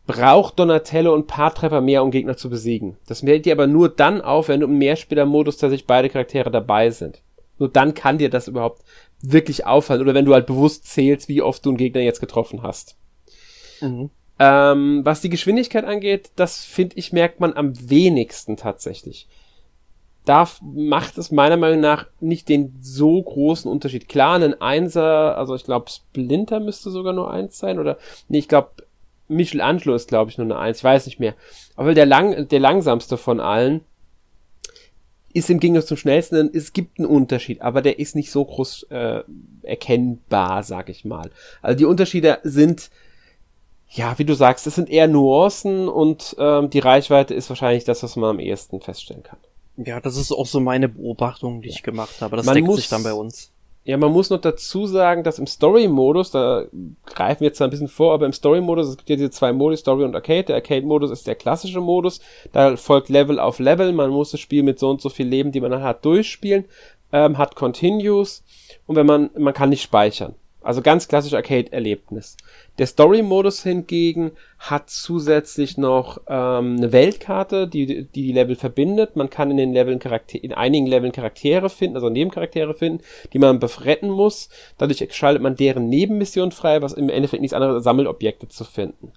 braucht Donatello ein paar Treffer mehr, um Gegner zu besiegen. Das fällt dir aber nur dann auf, wenn du im Mehrspielermodus tatsächlich beide Charaktere dabei sind. Nur dann kann dir das überhaupt wirklich auffallen. Oder wenn du halt bewusst zählst, wie oft du einen Gegner jetzt getroffen hast. Mhm. Ähm, was die Geschwindigkeit angeht, das finde ich, merkt man am wenigsten tatsächlich da macht es meiner Meinung nach nicht den so großen Unterschied. Klar, ein Einser, also ich glaube Splinter müsste sogar nur eins sein oder nee, ich glaube Michelangelo ist glaube ich nur eine Eins, ich weiß nicht mehr. Aber der lang der langsamste von allen ist im Gegensatz zum schnellsten, es gibt einen Unterschied, aber der ist nicht so groß äh, erkennbar, sag ich mal. Also die Unterschiede sind ja, wie du sagst, es sind eher Nuancen und ähm, die Reichweite ist wahrscheinlich das, was man am ehesten feststellen kann. Ja, das ist auch so meine Beobachtung, die ich gemacht habe. Das man deckt muss, sich dann bei uns. Ja, man muss noch dazu sagen, dass im Story-Modus, da greifen wir jetzt ein bisschen vor, aber im Story-Modus, es gibt ja diese zwei Modi, Story und Arcade. Der Arcade-Modus ist der klassische Modus. Da folgt Level auf Level. Man muss das Spiel mit so und so viel Leben, die man dann hat, durchspielen. Ähm, hat Continues. Und wenn man, man kann nicht speichern. Also ganz klassisch Arcade-Erlebnis. Der Story-Modus hingegen hat zusätzlich noch ähm, eine Weltkarte, die, die die Level verbindet. Man kann in den Leveln Charakter in einigen Leveln Charaktere finden, also Nebencharaktere finden, die man befretten muss. Dadurch schaltet man deren Nebenmission frei, was im Endeffekt nichts anderes als Sammelobjekte zu finden.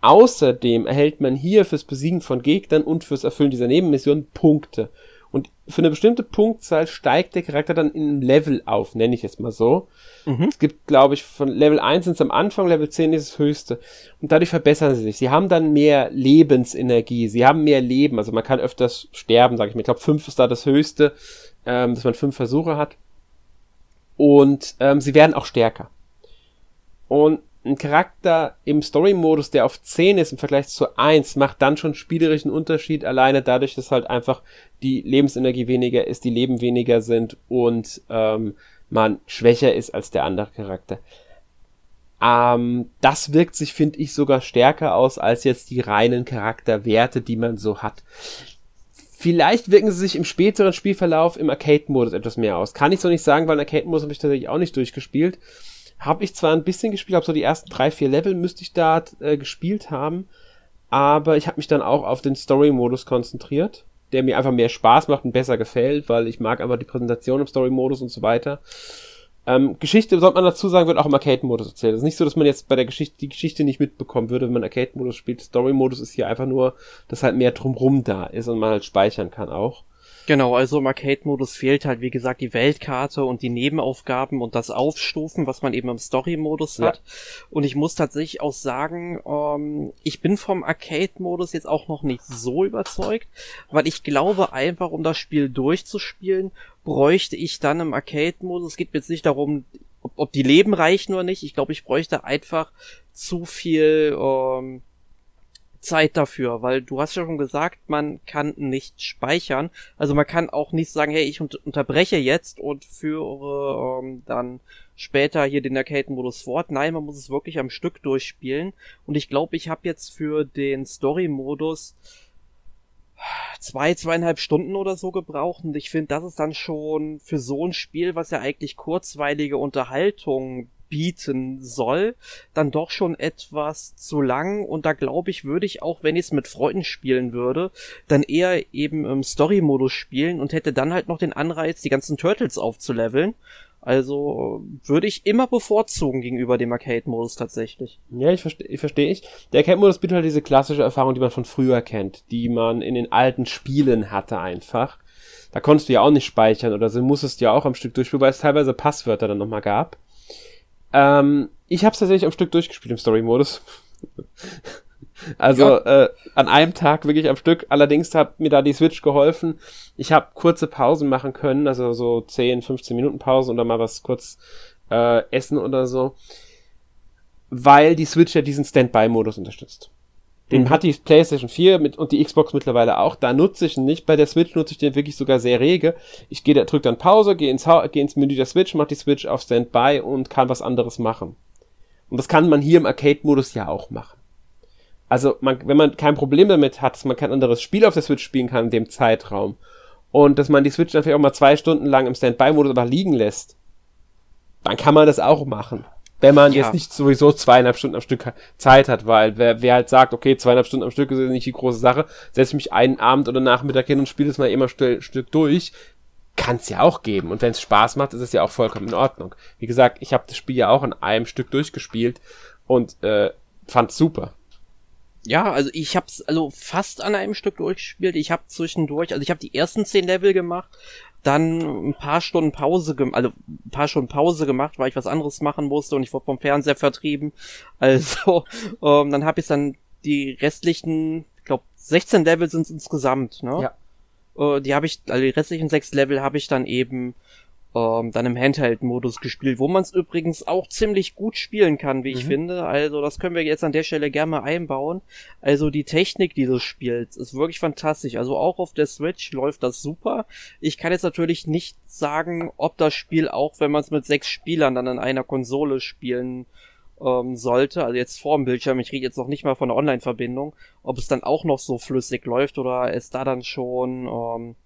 Außerdem erhält man hier fürs Besiegen von Gegnern und fürs Erfüllen dieser Nebenmission Punkte. Und für eine bestimmte Punktzahl steigt der Charakter dann in einem Level auf, nenne ich es mal so. Mhm. Es gibt, glaube ich, von Level 1 sind es am Anfang, Level 10 ist das höchste. Und dadurch verbessern sie sich. Sie haben dann mehr Lebensenergie, sie haben mehr Leben. Also man kann öfters sterben, sage ich mir. Ich glaube, 5 ist da das höchste, ähm, dass man 5 Versuche hat. Und ähm, sie werden auch stärker. Und ein Charakter im Story-Modus, der auf 10 ist im Vergleich zu 1, macht dann schon spielerischen Unterschied, alleine dadurch, dass halt einfach die Lebensenergie weniger ist, die Leben weniger sind und ähm, man schwächer ist als der andere Charakter. Ähm, das wirkt sich, finde ich, sogar stärker aus als jetzt die reinen Charakterwerte, die man so hat. Vielleicht wirken sie sich im späteren Spielverlauf im Arcade-Modus etwas mehr aus. Kann ich so nicht sagen, weil Arcade-Modus habe ich tatsächlich auch nicht durchgespielt. Habe ich zwar ein bisschen gespielt, habe so die ersten drei, vier Level müsste ich da äh, gespielt haben, aber ich habe mich dann auch auf den Story-Modus konzentriert, der mir einfach mehr Spaß macht und besser gefällt, weil ich mag einfach die Präsentation im Story-Modus und so weiter. Ähm, Geschichte, sollte man dazu sagen, wird auch im Arcade-Modus erzählt. Es ist nicht so, dass man jetzt bei der Geschichte die Geschichte nicht mitbekommen würde, wenn man Arcade-Modus spielt. Story-Modus ist hier einfach nur, dass halt mehr drumrum da ist und man halt speichern kann auch. Genau, also im Arcade-Modus fehlt halt, wie gesagt, die Weltkarte und die Nebenaufgaben und das Aufstufen, was man eben im Story-Modus hat. Ja. Und ich muss tatsächlich auch sagen, ähm, ich bin vom Arcade-Modus jetzt auch noch nicht so überzeugt, weil ich glaube einfach, um das Spiel durchzuspielen, bräuchte ich dann im Arcade-Modus, es geht mir jetzt nicht darum, ob, ob die Leben reichen oder nicht, ich glaube, ich bräuchte einfach zu viel, ähm, Zeit dafür, weil du hast ja schon gesagt, man kann nicht speichern. Also man kann auch nicht sagen, hey, ich unterbreche jetzt und führe ähm, dann später hier den Arcade-Modus fort. Nein, man muss es wirklich am Stück durchspielen. Und ich glaube, ich habe jetzt für den Story-Modus zwei, zweieinhalb Stunden oder so gebraucht. Und ich finde, das ist dann schon für so ein Spiel, was ja eigentlich kurzweilige Unterhaltung bieten soll, dann doch schon etwas zu lang und da glaube ich, würde ich auch, wenn ich es mit Freunden spielen würde, dann eher eben im Story-Modus spielen und hätte dann halt noch den Anreiz, die ganzen Turtles aufzuleveln. Also würde ich immer bevorzugen gegenüber dem Arcade-Modus tatsächlich. Ja, ich verstehe versteh ich. Der Arcade-Modus bietet halt diese klassische Erfahrung, die man von früher kennt, die man in den alten Spielen hatte einfach. Da konntest du ja auch nicht speichern oder so musstest du ja auch am Stück durchspielen, weil es teilweise Passwörter dann nochmal gab. Ähm, ich habe es tatsächlich am Stück durchgespielt im Story-Modus. also ja. äh, an einem Tag wirklich am Stück. Allerdings hat mir da die Switch geholfen. Ich habe kurze Pausen machen können, also so 10, 15 Minuten Pause und dann mal was kurz äh, essen oder so. Weil die Switch ja diesen Standby-Modus unterstützt. Den mhm. hat die PlayStation 4 mit, und die Xbox mittlerweile auch. Da nutze ich ihn nicht. Bei der Switch nutze ich den wirklich sogar sehr rege. Ich gehe da, drück dann Pause, gehe ins, geh ins Menü der Switch, mach die Switch auf Standby und kann was anderes machen. Und das kann man hier im Arcade-Modus ja auch machen. Also, man, wenn man kein Problem damit hat, dass man kein anderes Spiel auf der Switch spielen kann in dem Zeitraum und dass man die Switch dann vielleicht auch mal zwei Stunden lang im Standby-Modus aber liegen lässt, dann kann man das auch machen wenn man ja. jetzt nicht sowieso zweieinhalb Stunden am Stück Zeit hat, weil wer, wer halt sagt, okay, zweieinhalb Stunden am Stück ist nicht die große Sache, setze mich einen Abend oder Nachmittag hin und spiele es mal immer ein Stück durch, kann es ja auch geben. Und wenn es Spaß macht, ist es ja auch vollkommen in Ordnung. Wie gesagt, ich habe das Spiel ja auch in einem Stück durchgespielt und äh, fand super. Ja, also ich hab's also fast an einem Stück durchgespielt. Ich habe zwischendurch, also ich habe die ersten zehn Level gemacht, dann ein paar Stunden Pause, also ein paar Stunden Pause gemacht, weil ich was anderes machen musste und ich wurde vom Fernseher vertrieben. Also ähm, dann habe ich dann die restlichen, ich glaube 16 Level sind insgesamt, ne? Ja. Äh, die habe ich, also die restlichen sechs Level habe ich dann eben ähm, dann im Handheld-Modus gespielt, wo man es übrigens auch ziemlich gut spielen kann, wie ich mhm. finde. Also das können wir jetzt an der Stelle gerne mal einbauen. Also die Technik dieses Spiels ist wirklich fantastisch. Also auch auf der Switch läuft das super. Ich kann jetzt natürlich nicht sagen, ob das Spiel auch, wenn man es mit sechs Spielern dann an einer Konsole spielen ähm, sollte, also jetzt vor dem Bildschirm, ich rede jetzt noch nicht mal von der Online-Verbindung, ob es dann auch noch so flüssig läuft oder es da dann schon ähm,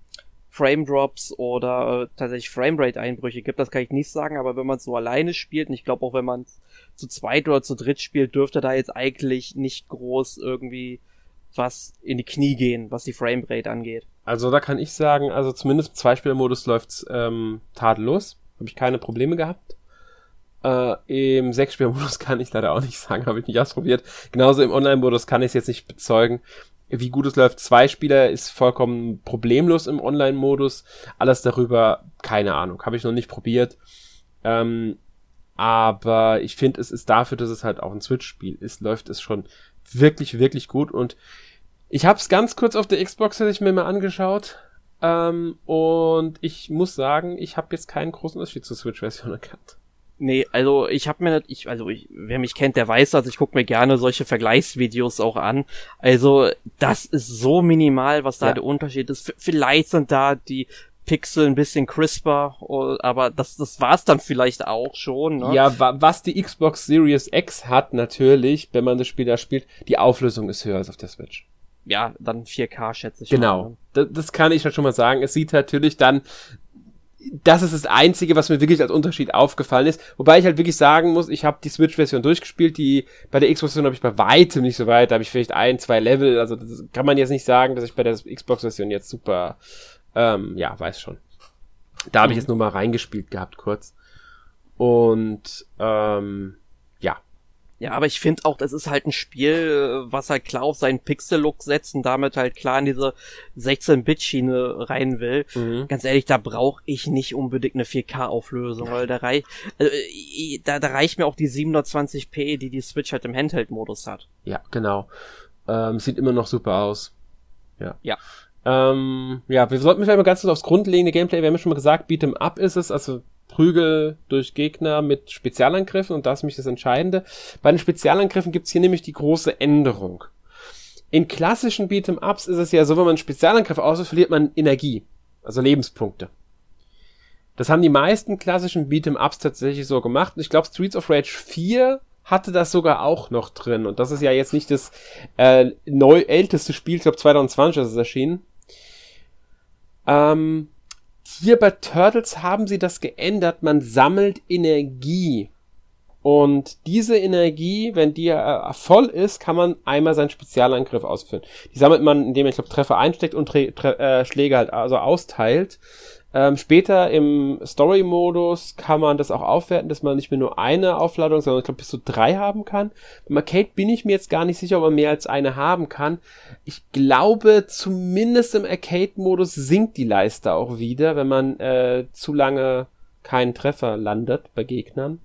Frame Drops oder äh, tatsächlich Framerate Einbrüche gibt, das kann ich nicht sagen, aber wenn man so alleine spielt, und ich glaube auch wenn man zu zweit oder zu dritt spielt, dürfte da jetzt eigentlich nicht groß irgendwie was in die Knie gehen, was die Framerate angeht. Also da kann ich sagen, also zumindest im Zweispielermodus läuft's ähm, tadellos, habe ich keine Probleme gehabt. Äh, Im Sechsspielermodus kann ich leider auch nicht sagen, habe ich nicht ausprobiert. Genauso im Online-Modus kann ich es jetzt nicht bezeugen wie gut es läuft. Zwei Spieler ist vollkommen problemlos im Online-Modus. Alles darüber, keine Ahnung, habe ich noch nicht probiert. Ähm, aber ich finde, es ist dafür, dass es halt auch ein Switch-Spiel ist, läuft es schon wirklich, wirklich gut. Und ich habe es ganz kurz auf der Xbox hätte ich mir mal angeschaut. Ähm, und ich muss sagen, ich habe jetzt keinen großen Unterschied zur Switch-Version erkannt. Nee, also ich habe mir ich also ich, wer mich kennt, der weiß das, ich gucke mir gerne solche Vergleichsvideos auch an. Also das ist so minimal, was da ja. der Unterschied ist. V vielleicht sind da die Pixel ein bisschen crisper, aber das, das war's dann vielleicht auch schon. Ne? Ja, wa was die Xbox Series X hat natürlich, wenn man das Spiel da spielt, die Auflösung ist höher als auf der Switch. Ja, dann 4K schätze ich. Genau, mal. Ne? das, das kann ich halt schon mal sagen. Es sieht natürlich dann das ist das Einzige, was mir wirklich als Unterschied aufgefallen ist. Wobei ich halt wirklich sagen muss, ich habe die Switch-Version durchgespielt, die bei der Xbox-Version habe ich bei weitem nicht so weit, da habe ich vielleicht ein, zwei Level, also das kann man jetzt nicht sagen, dass ich bei der Xbox-Version jetzt super, ähm, ja, weiß schon. Da habe ich jetzt nur mal reingespielt gehabt, kurz. Und ähm, ja, aber ich finde auch, das ist halt ein Spiel, was halt klar auf seinen Pixel-Look setzt und damit halt klar in diese 16-Bit-Schiene rein will. Mhm. Ganz ehrlich, da brauche ich nicht unbedingt eine 4K-Auflösung, weil da, rei also, da, da reicht mir auch die 720p, die die Switch halt im Handheld-Modus hat. Ja, genau. Ähm, sieht immer noch super aus. Ja. Ja. Ähm, ja, wir sollten vielleicht mal ganz kurz aufs grundlegende Gameplay, wir haben ja schon mal gesagt, Beat'em Up ist es, also Prügel durch Gegner mit Spezialangriffen und das ist nämlich das Entscheidende. Bei den Spezialangriffen gibt's hier nämlich die große Änderung. In klassischen Beat'em-Ups ist es ja so, wenn man einen Spezialangriff ausführt, verliert man Energie, also Lebenspunkte. Das haben die meisten klassischen Beat'em-Ups tatsächlich so gemacht. Ich glaube, Streets of Rage 4 hatte das sogar auch noch drin. Und das ist ja jetzt nicht das äh, neu älteste Spiel, ich glaube 2020 ist es erschienen. Ähm, hier bei Turtles haben sie das geändert. Man sammelt Energie. Und diese Energie, wenn die äh, voll ist, kann man einmal seinen Spezialangriff ausführen. Die sammelt man, indem man, ich glaube, Treffer einsteckt und Tre Tre äh, Schläge halt also austeilt. Ähm, später im Story-Modus kann man das auch aufwerten, dass man nicht mehr nur eine Aufladung, sondern ich glaube bis zu drei haben kann. Beim Arcade bin ich mir jetzt gar nicht sicher, ob man mehr als eine haben kann. Ich glaube, zumindest im Arcade-Modus sinkt die Leiste auch wieder, wenn man äh, zu lange keinen Treffer landet bei Gegnern.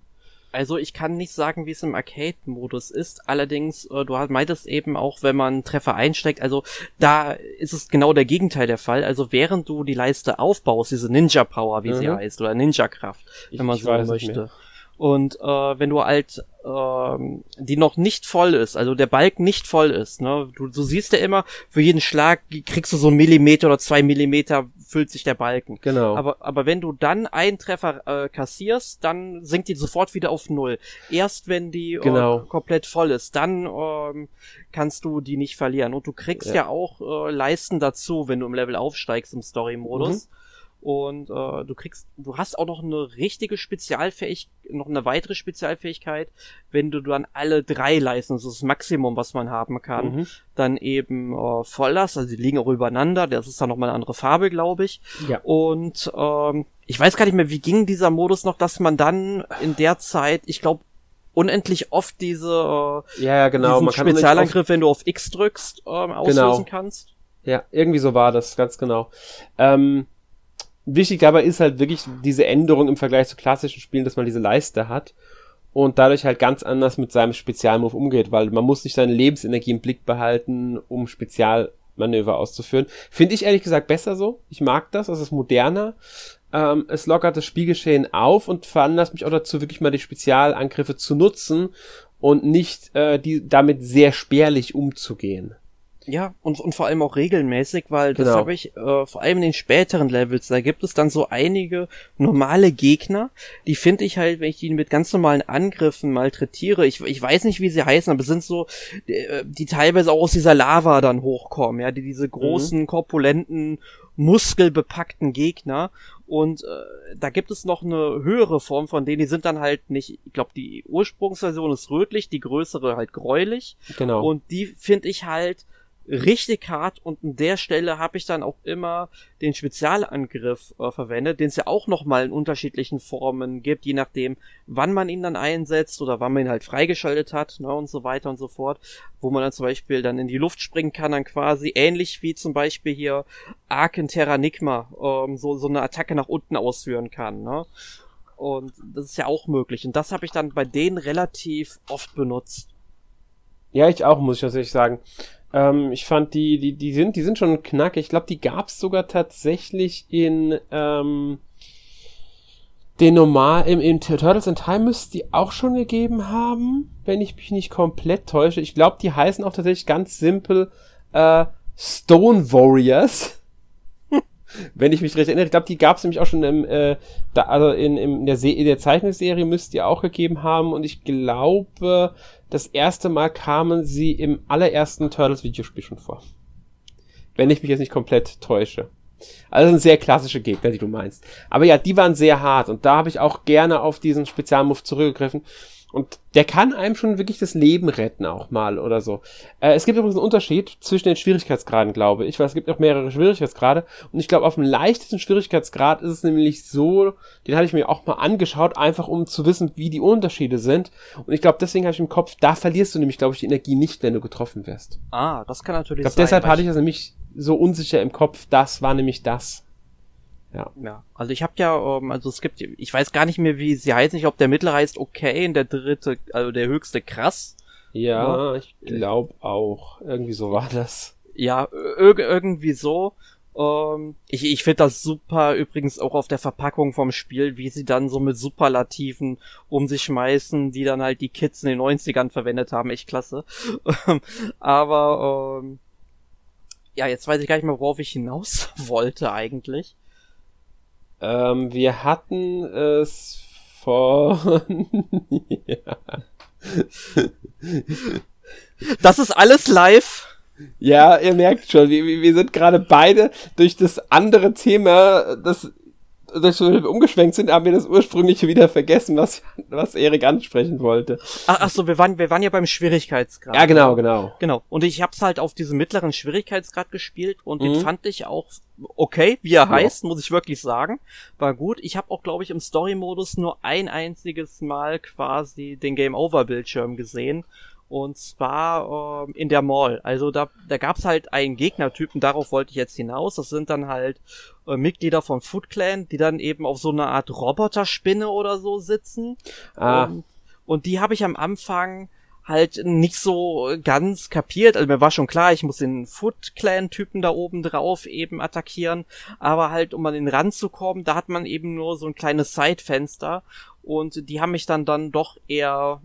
Also ich kann nicht sagen, wie es im Arcade-Modus ist. Allerdings, äh, du meintest eben auch, wenn man Treffer einsteckt, also da ist es genau der Gegenteil der Fall. Also während du die Leiste aufbaust, diese Ninja-Power, wie mhm. sie heißt, oder Ninja-Kraft, wenn man so möchte. Und äh, wenn du halt ähm, die noch nicht voll ist, also der Balken nicht voll ist, ne, du, du siehst ja immer, für jeden Schlag kriegst du so einen Millimeter oder zwei Millimeter füllt sich der Balken. Genau. Aber, aber wenn du dann einen Treffer äh, kassierst, dann sinkt die sofort wieder auf null. Erst wenn die äh, genau. äh, komplett voll ist, dann ähm, kannst du die nicht verlieren. Und du kriegst ja, ja auch äh, Leisten dazu, wenn du im Level aufsteigst im Story-Modus. Mhm. Und äh, du kriegst, du hast auch noch eine richtige Spezialfähigkeit, noch eine weitere Spezialfähigkeit, wenn du dann alle drei Leisten, das ist das Maximum, was man haben kann, mhm. dann eben äh, voll hast. Also die liegen auch übereinander, das ist dann nochmal eine andere Farbe, glaube ich. Ja. Und ähm, ich weiß gar nicht mehr, wie ging dieser Modus noch, dass man dann in der Zeit, ich glaube, unendlich oft diese äh, ja, ja, genau. man kann Spezialangriff, wenn du auf X drückst, ähm, auslösen genau. kannst. Ja, irgendwie so war das, ganz genau. Ähm, Wichtig dabei ist halt wirklich diese Änderung im Vergleich zu klassischen Spielen, dass man diese Leiste hat und dadurch halt ganz anders mit seinem Spezialmove umgeht, weil man muss nicht seine Lebensenergie im Blick behalten, um Spezial Manöver auszuführen. Finde ich ehrlich gesagt besser so. Ich mag das, es ist moderner. Ähm, es lockert das Spielgeschehen auf und veranlasst mich auch dazu, wirklich mal die Spezialangriffe zu nutzen und nicht äh, die damit sehr spärlich umzugehen. Ja, und, und vor allem auch regelmäßig, weil das Genau. habe ich äh, vor allem in den späteren Levels, da gibt es dann so einige normale Gegner, die finde ich halt, wenn ich die mit ganz normalen Angriffen malträtiere, ich, ich weiß nicht, wie sie heißen, aber es sind so, die, äh, die teilweise auch aus dieser Lava dann hochkommen, ja, die diese großen, korpulenten, muskelbepackten Gegner. Und äh, da gibt es noch eine höhere Form von denen, die sind dann halt nicht, ich glaube, die Ursprungsversion ist rötlich, die größere halt gräulich. Genau. Und die finde ich halt richtig hart und an der Stelle habe ich dann auch immer den Spezialangriff äh, verwendet, den es ja auch nochmal in unterschiedlichen Formen gibt, je nachdem, wann man ihn dann einsetzt oder wann man ihn halt freigeschaltet hat ne, und so weiter und so fort, wo man dann zum Beispiel dann in die Luft springen kann, dann quasi ähnlich wie zum Beispiel hier Ark in Terranigma ähm, so, so eine Attacke nach unten ausführen kann. Ne? Und das ist ja auch möglich. Und das habe ich dann bei denen relativ oft benutzt. Ja, ich auch, muss ich tatsächlich sagen. Ähm, ich fand die, die, die sind, die sind schon knackig. Ich glaube, die gab's sogar tatsächlich in ähm, den normal im, im Turtles in Time müsste die auch schon gegeben haben, wenn ich mich nicht komplett täusche. Ich glaube, die heißen auch tatsächlich ganz simpel äh, Stone Warriors. wenn ich mich recht erinnere, ich glaube, die gab's nämlich auch schon im, äh, da, also in, in, der in der Zeichenserie müsste die auch gegeben haben und ich glaube, das erste Mal kamen sie im allerersten Turtles-Videospiel schon vor. Wenn ich mich jetzt nicht komplett täusche. Also sind sehr klassische Gegner, die du meinst. Aber ja, die waren sehr hart und da habe ich auch gerne auf diesen Spezialmove zurückgegriffen. Und der kann einem schon wirklich das Leben retten auch mal oder so. Äh, es gibt übrigens einen Unterschied zwischen den Schwierigkeitsgraden, glaube ich, weil es gibt auch mehrere Schwierigkeitsgrade. Und ich glaube, auf dem leichtesten Schwierigkeitsgrad ist es nämlich so, den hatte ich mir auch mal angeschaut, einfach um zu wissen, wie die Unterschiede sind. Und ich glaube, deswegen habe ich im Kopf, da verlierst du nämlich, glaube ich, die Energie nicht, wenn du getroffen wirst. Ah, das kann natürlich Ich glaube, sein. deshalb hatte ich das nämlich so unsicher im Kopf. Das war nämlich das. Ja, also ich habe ja, ähm, also es gibt, ich weiß gar nicht mehr, wie sie heißen, ich ob der mittlere heißt okay und der dritte, also der höchste krass. Ja, ich glaube auch. Irgendwie so war das. Ja, ir irgendwie so. Ähm, ich ich finde das super, übrigens auch auf der Verpackung vom Spiel, wie sie dann so mit Superlativen um sich schmeißen, die dann halt die Kids in den 90ern verwendet haben, echt klasse. Aber ähm, ja, jetzt weiß ich gar nicht mehr, worauf ich hinaus wollte eigentlich. Ähm, wir hatten es von. Das ist alles live. ja, ihr merkt schon, wir, wir sind gerade beide durch das andere Thema, das so wir umgeschwenkt sind, haben wir das ursprüngliche wieder vergessen, was, was Erik ansprechen wollte. Ach, ach so, wir waren, wir waren ja beim Schwierigkeitsgrad. Ja, genau, genau. Genau. Und ich hab's halt auf diesem mittleren Schwierigkeitsgrad gespielt und Mhm. den fand ich auch okay, wie er heißt, muss ich wirklich sagen. War gut. Ich habe auch, glaube ich, im Story-Modus nur ein einziges Mal quasi den Game-Over-Bildschirm gesehen. Und zwar ähm, in der Mall. Also da, da gab's halt einen Gegnertypen, darauf wollte ich jetzt hinaus. Das sind dann halt äh, Mitglieder vom Foot Clan, die dann eben auf so einer Art Roboterspinne oder so sitzen. Ah, Und, und die habe ich am Anfang halt nicht so ganz kapiert. Also mir war schon klar, ich muss den Foot Clan Typen da oben drauf eben attackieren, aber halt um an den Rand zu kommen, da hat man eben nur so ein kleines Seitfenster und die haben mich dann dann doch eher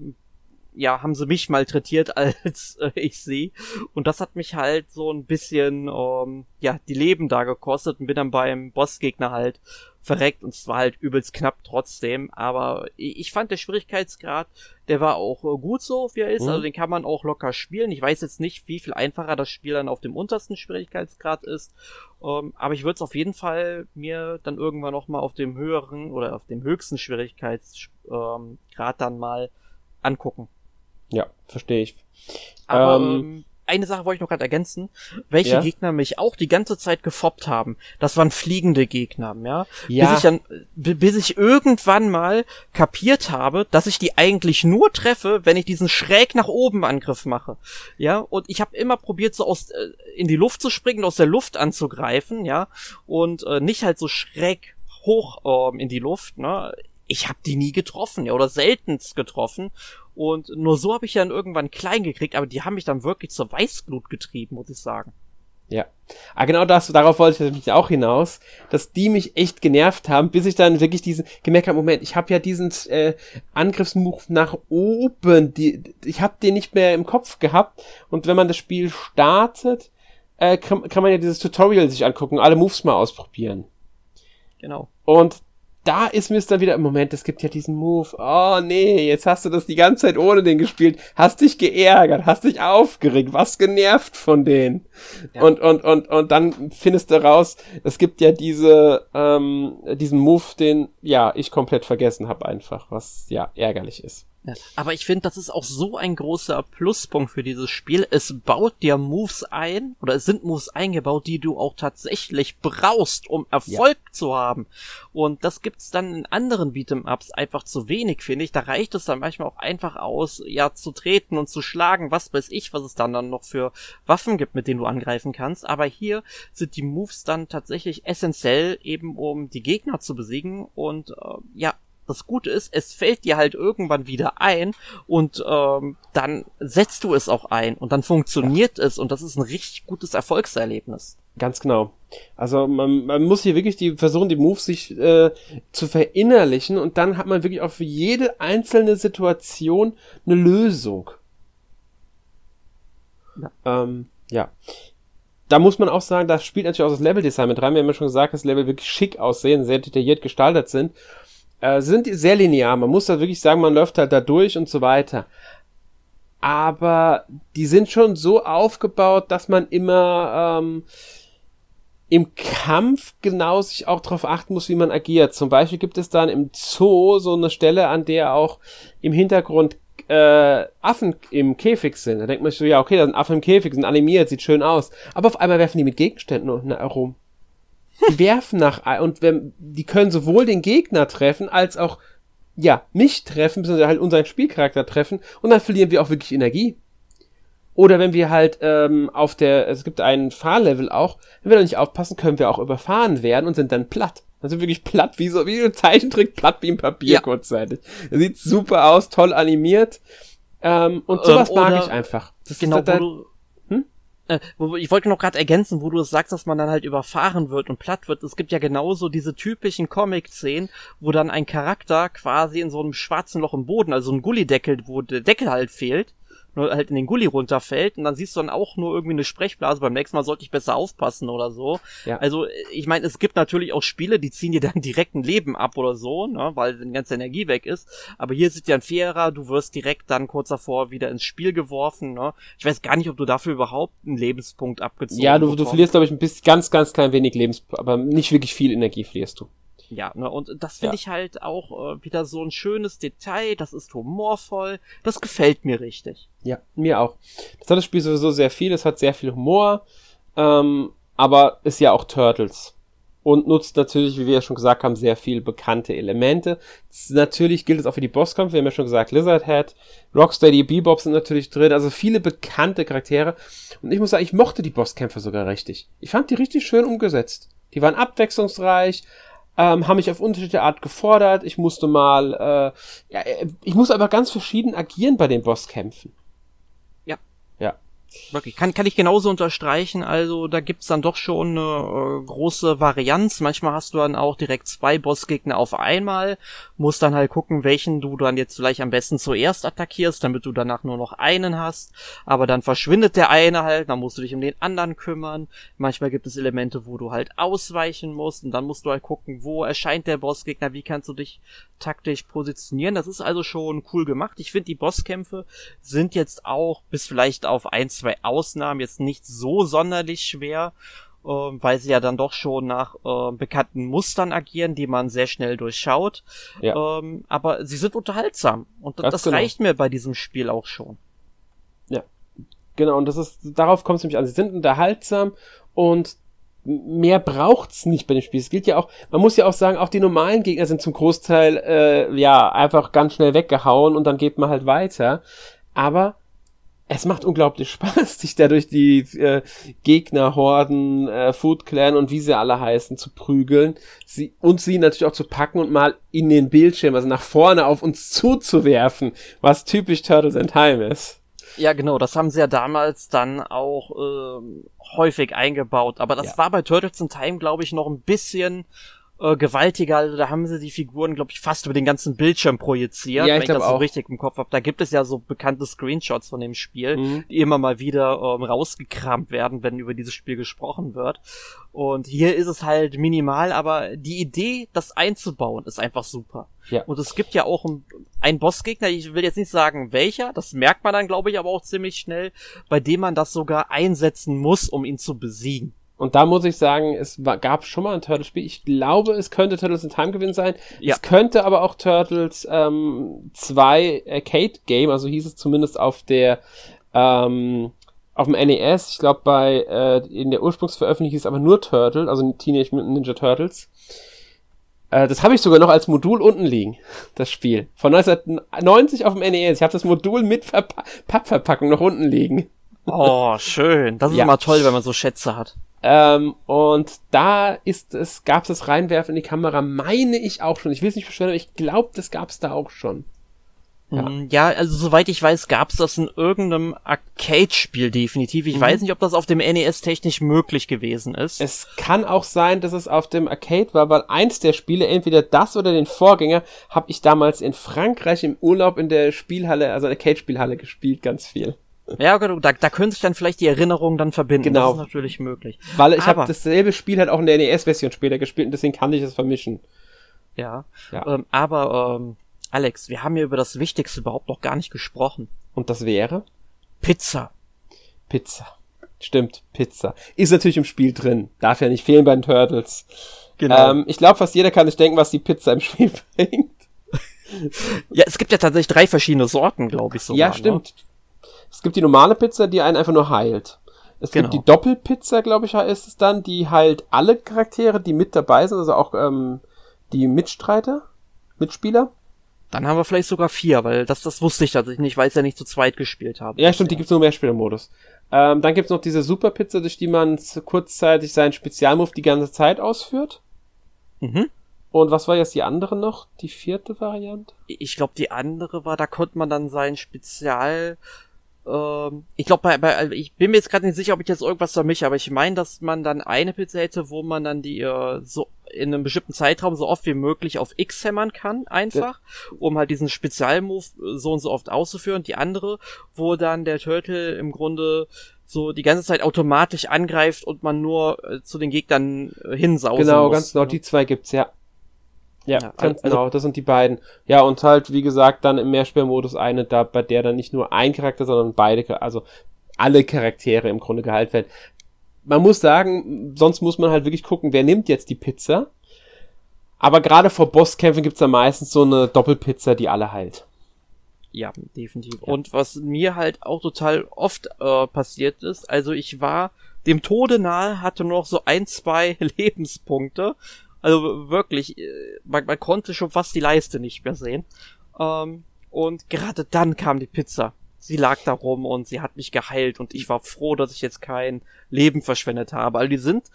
ja, haben sie mich malträtiert als äh, ich sie. Und das hat mich halt so ein bisschen, ähm, ja, die Leben da gekostet und bin dann beim Bossgegner halt verreckt und es war halt übelst knapp trotzdem. Aber ich, fand der Schwierigkeitsgrad, der war auch äh, gut so, wie er ist. Mhm. Also den kann man auch locker spielen. Ich weiß jetzt nicht, wie viel einfacher das Spiel dann auf dem untersten Schwierigkeitsgrad ist. Ähm, aber ich würde es auf jeden Fall mir dann irgendwann nochmal auf dem höheren oder auf dem höchsten Schwierigkeitsgrad ähm, dann mal angucken. Ja, verstehe ich. Aber Ähm, ähm, eine Sache wollte ich noch gerade ergänzen. Welche Ja? Gegner mich auch die ganze Zeit gefoppt haben, das waren fliegende Gegner, ja. Ja. Bis ich dann, bis ich irgendwann mal kapiert habe, dass ich die eigentlich nur treffe, wenn ich diesen schräg nach oben Angriff mache. Ja, und ich habe immer probiert, so aus äh, in die Luft zu springen, aus der Luft anzugreifen, ja, und äh, nicht halt so schräg hoch ähm, in die Luft, ne? Ich habe die nie getroffen, ja, oder seltenst getroffen. Und nur so habe ich dann irgendwann klein gekriegt, aber die haben mich dann wirklich zur Weißglut getrieben, muss ich sagen. Ja. Ah, genau das, darauf wollte ich nämlich auch hinaus, dass die mich echt genervt haben, bis ich dann wirklich diesen gemerkt habe, Moment, ich habe ja diesen äh, Angriffsmove nach oben, die, ich habe den nicht mehr im Kopf gehabt und wenn man das Spiel startet, äh, kann, kann man ja dieses Tutorial sich angucken, alle Moves mal ausprobieren. Genau. Und da ist mir es dann wieder im Moment, es gibt ja diesen Move. Oh nee, jetzt hast du das die ganze Zeit ohne den gespielt, hast dich geärgert, hast dich aufgeregt, was genervt von denen. Ja. Und, und, und, und dann findest du raus, es gibt ja diese, ähm, diesen Move, den, ja, ich komplett vergessen habe einfach, was ja ärgerlich ist. Ja, aber ich finde, das ist auch so ein großer Pluspunkt für dieses Spiel. Es baut dir Moves ein, oder es sind Moves eingebaut, die du auch tatsächlich brauchst, um Erfolg ja. zu haben. Und das gibt's dann in anderen Beat'em-Ups einfach zu wenig, finde ich. Da reicht es dann manchmal auch einfach aus, ja, zu treten und zu schlagen, was weiß ich, was es dann dann noch für Waffen gibt, mit denen du angreifen kannst. Aber hier sind die Moves dann tatsächlich essentiell, eben um die Gegner zu besiegen und äh, ja, das Gute ist, es fällt dir halt irgendwann wieder ein und ähm, dann setzt du es auch ein und dann funktioniert es und das ist ein richtig gutes Erfolgserlebnis. Ganz genau. Also man, man muss hier wirklich die versuchen, die Moves sich äh, zu verinnerlichen und dann hat man wirklich auch für jede einzelne Situation eine Lösung. Ja. Ähm, ja. Da muss man auch sagen, da spielt natürlich auch das Leveldesign mit rein. Wir haben ja schon gesagt, dass Level wirklich schick aussehen, sehr detailliert gestaltet sind äh, sind sehr linear. Man muss da wirklich sagen, man läuft halt da durch und so weiter. Aber die sind schon so aufgebaut, dass man immer ähm, im Kampf genau sich auch darauf achten muss, wie man agiert. Zum Beispiel gibt es dann im Zoo so eine Stelle, an der auch im Hintergrund äh, Affen im Käfig sind. Da denkt man sich so, ja, okay, da sind Affen im Käfig, sind animiert, sieht schön aus. Aber auf einmal werfen die mit Gegenständen herum die werfen nach und wenn, die können sowohl den Gegner treffen als auch ja mich treffen, beziehungsweise halt unseren Spielcharakter treffen und dann verlieren wir auch wirklich Energie. Oder wenn wir halt ähm, auf der, es gibt einen Fahrlevel auch, wenn wir da nicht aufpassen, können wir auch überfahren werden und sind dann platt. Also wirklich platt, wie so, wie ein Zeichentrick, platt wie ein Papier ja. kurzzeitig. Sieht super aus, toll animiert. Ähm, und sowas ähm, mag ich einfach. Das genau, ist, da, äh, ich wollte noch gerade ergänzen, wo du es sagst, dass man dann halt überfahren wird und platt wird. Es gibt ja genauso diese typischen Comic-Szenen, wo dann ein Charakter quasi in so einem schwarzen Loch im Boden, also ein Gullideckel, wo der Deckel halt fehlt, nur halt in den Gully runterfällt und dann siehst du dann auch nur irgendwie eine Sprechblase. Beim nächsten Mal sollte ich besser aufpassen oder so. Ja. Also ich meine, es gibt natürlich auch Spiele, die ziehen dir dann direkt ein Leben ab oder so, ne, weil die ganze Energie weg ist. Aber hier sieht ja ein fairer, du wirst direkt dann kurz davor wieder ins Spiel geworfen. Ne. Ich weiß gar nicht, ob du dafür überhaupt einen Lebenspunkt abgezogen hast. Ja, du, du verlierst, glaube ich, ein bisschen ganz, ganz klein wenig Lebens, aber nicht wirklich viel Energie verlierst du. Ja, ne, und das finde ja. ich halt auch äh, wieder so ein schönes Detail, das ist humorvoll, das gefällt mir richtig. Ja, mir auch. Das hat das Spiel sowieso sehr viel, es hat sehr viel Humor, ähm, aber ist ja auch Turtles. Und nutzt natürlich, wie wir ja schon gesagt haben, sehr viel bekannte Elemente. Natürlich gilt es auch für die Bosskämpfe, wir haben ja schon gesagt, Lizardhead, Rocksteady, Bebop sind natürlich drin, also viele bekannte Charaktere. Und ich muss sagen, ich mochte die Bosskämpfe sogar richtig. Ich fand die richtig schön umgesetzt. Die waren abwechslungsreich, ähm, haben mich auf unterschiedliche Art gefordert. Ich musste mal, äh, ja, ich muss aber ganz verschieden agieren bei den Bosskämpfen. Wirklich, kann, kann ich genauso unterstreichen. Also da gibt's dann doch schon eine äh, große Varianz. Manchmal hast du dann auch direkt zwei Bossgegner auf einmal. Musst dann halt gucken, welchen du dann jetzt vielleicht am besten zuerst attackierst, damit du danach nur noch einen hast. Aber dann verschwindet der eine halt, dann musst du dich um den anderen kümmern. Manchmal gibt es Elemente, wo du halt ausweichen musst und dann musst du halt gucken, wo erscheint der Bossgegner, wie kannst du dich taktisch positionieren. Das ist also schon cool gemacht. Ich finde, die Bosskämpfe sind jetzt auch bis vielleicht auf ein, zwei Ausnahmen jetzt nicht so sonderlich schwer, äh, weil sie ja dann doch schon nach äh, bekannten Mustern agieren, die man sehr schnell durchschaut. Ja. Ähm, aber sie sind unterhaltsam und das, das genau. reicht mir bei diesem Spiel auch schon. Ja, genau. Und das ist darauf kommt es nämlich an. Sie sind unterhaltsam und mehr braucht's nicht bei dem Spiel. Es gilt ja auch, man muss ja auch sagen, auch die normalen Gegner sind zum Großteil äh, ja einfach ganz schnell weggehauen und dann geht man halt weiter. Aber es macht unglaublich Spaß, sich da durch die äh, Gegnerhorden, äh, Food Clan und wie sie alle heißen, zu prügeln. Sie, und sie natürlich auch zu packen und mal in den Bildschirm, also nach vorne auf uns zuzuwerfen, was typisch Turtles in Time ist. Ja, genau, das haben sie ja damals dann auch ähm, häufig eingebaut. Aber das Ja. war bei Turtles in Time, glaube ich, noch ein bisschen äh, gewaltiger. Also da haben sie die Figuren, glaube ich, fast über den ganzen Bildschirm projiziert, Ja, ich wenn ich das so auch. richtig im Kopf habe. Da gibt es ja so bekannte Screenshots von dem Spiel, Mhm. die immer mal wieder ähm, rausgekramt werden, wenn über dieses Spiel gesprochen wird. Und hier ist es halt minimal, aber die Idee, das einzubauen, ist einfach super. Ja. Und es gibt ja auch ein- einen Bossgegner, ich will jetzt nicht sagen welcher, das merkt man dann, glaube ich, aber auch ziemlich schnell, bei dem man das sogar einsetzen muss, um ihn zu besiegen. Und da muss ich sagen, es war, gab schon mal ein Turtles-Spiel. Ich glaube, es könnte Turtles in Time gewesen sein. Ja. Es könnte aber auch Turtles ähm, 2 Arcade Game, also hieß es zumindest auf der ähm, auf dem NES. Ich glaube, bei äh, in der Ursprungsveröffentlichung hieß es aber nur Turtle, also Teenage Mutant Ninja Turtles. Äh, das habe ich sogar noch als Modul unten liegen, das Spiel. Von 1990 auf dem NES. Ich habe das Modul mit Verpa Pappverpackung noch unten liegen. Oh, schön. Das ist Ja. immer toll, wenn man so Schätze hat. Ähm, und da ist es, gab es das Reinwerfen in die Kamera, meine ich auch schon. Ich will es nicht beschweren, aber ich glaube, das gab es da auch schon. Ja. Ja, ja also soweit ich weiß, gab's das in irgendeinem Arcade-Spiel definitiv. Ich Mhm. weiß nicht, ob das auf dem NES technisch möglich gewesen ist. Es kann auch sein, dass es auf dem Arcade war, weil eins der Spiele, entweder das oder den Vorgänger, habe ich damals in Frankreich im Urlaub in der Spielhalle, also in der Arcade-Spielhalle gespielt, ganz viel. Ja, da, da können sich dann vielleicht die Erinnerungen dann verbinden. Genau. Das ist natürlich möglich. Weil ich habe dasselbe Spiel halt auch in der NES-Version später gespielt und deswegen kann ich es vermischen. Ja. Ja. Ähm, aber, ähm, Alex, wir haben ja über das Wichtigste überhaupt noch gar nicht gesprochen. Und das wäre Pizza. Pizza. Stimmt, Pizza. Ist natürlich im Spiel drin. Darf ja nicht fehlen bei den Turtles. Genau. Ähm, ich glaube, fast jeder kann sich denken, was die Pizza im Spiel bringt. ja, es gibt ja tatsächlich drei verschiedene Sorten, glaube ich sogar. ja, stimmt. Es gibt die normale Pizza, die einen einfach nur heilt. Es Genau. gibt die Doppelpizza, glaube ich, heißt es dann, die heilt alle Charaktere, die mit dabei sind, also auch ähm, die Mitstreiter, Mitspieler. Dann haben wir vielleicht sogar vier, weil das, das wusste ich tatsächlich nicht, weil ich ja nicht zu zweit gespielt habe. Ja, stimmt, die gibt's nur im Mehrspielermodus. Ähm, dann gibt's noch diese Superpizza, durch die man kurzzeitig seinen Spezialmove die ganze Zeit ausführt. Mhm. Und was war jetzt die andere noch? Die vierte Variante? Ich glaube, die andere war, da konnte man dann sein Spezial. Ähm, ich glaube, bei, bei, also ich bin mir jetzt gerade nicht sicher, ob ich jetzt irgendwas vermische, aber ich meine, dass man dann eine Pizza hätte, wo man dann die äh, so in einem bestimmten Zeitraum so oft wie möglich auf X hämmern kann, einfach, um halt diesen Spezialmove so und so oft auszuführen. Die andere, wo dann der Turtle im Grunde so die ganze Zeit automatisch angreift und man nur äh, zu den Gegnern äh, hinsausen Genau, muss. ganz genau, die zwei gibt's, ja. Ja, Ja, ganz also- genau, das sind die beiden. Ja, und halt, wie gesagt, dann im Mehrspielmodus eine, da, bei der dann nicht nur ein Charakter, sondern beide, also alle Charaktere im Grunde geheilt werden. Man muss sagen, sonst muss man halt wirklich gucken, wer nimmt jetzt die Pizza. Aber gerade vor Bosskämpfen gibt's da meistens so eine Doppelpizza, die alle heilt. Ja, definitiv. Ja. Und was mir halt auch total oft äh, passiert ist, also ich war dem Tode nahe, hatte nur noch so ein, zwei Lebenspunkte. Also wirklich, äh, man, man konnte schon fast die Leiste nicht mehr sehen. Ähm, und gerade dann kam die Pizza. Sie lag da rum und sie hat mich geheilt und ich war froh, dass ich jetzt kein Leben verschwendet habe. Also die sind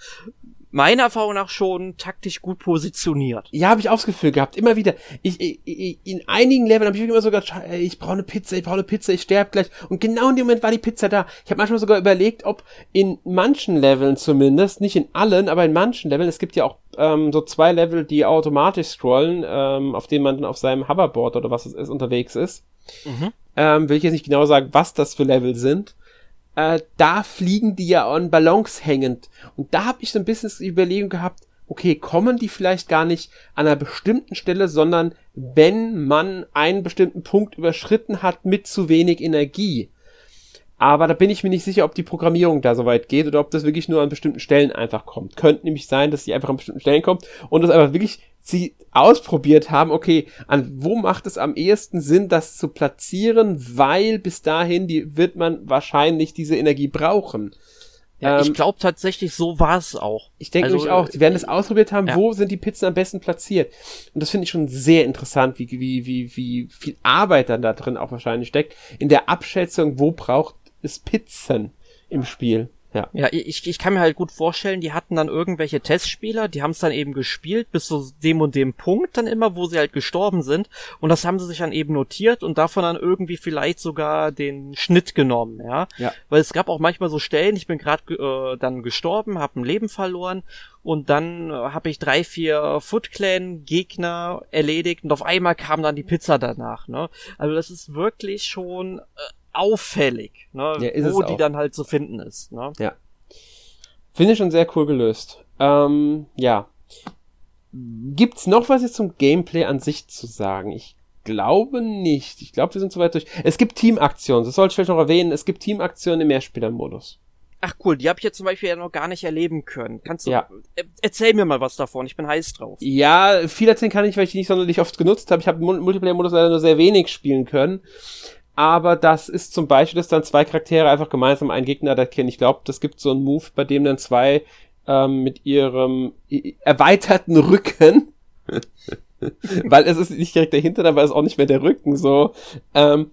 meiner Erfahrung nach schon taktisch gut positioniert. Ja, habe ich auch das Gefühl gehabt. Immer wieder. Ich, ich, ich in einigen Leveln habe ich immer sogar, "Sche- ey, ich brauche eine Pizza, ich brauche eine Pizza, ich sterbe gleich. Und genau in dem Moment war die Pizza da. Ich habe manchmal sogar überlegt, ob in manchen Leveln zumindest, nicht in allen, aber in manchen Leveln, es gibt ja auch ähm, so zwei Level, die automatisch scrollen, ähm, auf denen man dann auf seinem Hoverboard oder was es ist unterwegs ist. Mhm. Ähm, will ich jetzt nicht genau sagen, was das für Level sind. Äh, da fliegen die ja an Ballons hängend. Und da habe ich so ein bisschen die Überlegung gehabt, okay, kommen die vielleicht gar nicht an einer bestimmten Stelle, sondern wenn man einen bestimmten Punkt überschritten hat mit zu wenig Energie. Aber da bin ich mir nicht sicher, ob die Programmierung da so weit geht oder ob das wirklich nur an bestimmten Stellen einfach kommt. Könnte nämlich sein, dass sie einfach an bestimmten Stellen kommt und das einfach wirklich sie ausprobiert haben, okay, an wo macht es am ehesten Sinn, das zu platzieren, weil bis dahin die, wird man wahrscheinlich diese Energie brauchen. Ja, Ähm, ich glaube tatsächlich, so war es auch. Ich denke Also, nämlich auch, die werden das ausprobiert haben, ja. wo sind die Pizzen am besten platziert. Und das finde ich schon sehr interessant, wie, wie, wie, wie viel Arbeit dann da drin auch wahrscheinlich steckt. In der Abschätzung, wo braucht es Pizzen im Spiel. Ja, ja ich, ich kann mir halt gut vorstellen, die hatten dann irgendwelche Testspieler, die haben es dann eben gespielt bis zu dem und dem Punkt dann immer, wo sie halt gestorben sind. Und das haben sie sich dann eben notiert und davon dann irgendwie vielleicht sogar den Schnitt genommen, ja. ja. Weil es gab auch manchmal so Stellen, ich bin gerade äh, dann gestorben, habe ein Leben verloren und dann äh, habe ich drei, vier Foot Clan Gegner erledigt und auf einmal kam dann die Pizza danach, ne? Also das ist wirklich schon. Äh, auffällig, ne, ja, wo die dann halt zu finden ist. Ne? Ja. Finde ich schon sehr cool gelöst. Ähm, ja. Gibt's noch was jetzt zum Gameplay an sich zu sagen? Ich glaube nicht. Ich glaube, wir sind soweit durch. Es gibt Teamaktionen, das sollte ich vielleicht noch erwähnen. Es gibt Teamaktionen im Mehrspielermodus. Ach cool, die habe ich jetzt zum Beispiel ja noch gar nicht erleben können. Kannst du, ja. erzähl mir mal was davon, ich bin heiß drauf. Ja, viel erzählen kann ich, weil ich die nicht sonderlich oft genutzt habe. Ich habe Multiplayer-Modus leider nur sehr wenig spielen können aber das ist zum Beispiel, dass dann zwei Charaktere einfach gemeinsam einen Gegner erkennen. Ich glaube, das gibt so einen Move, bei dem dann zwei ähm, mit ihrem erweiterten Rücken, weil es ist nicht direkt dahinter, aber es ist auch nicht mehr der Rücken so, ähm,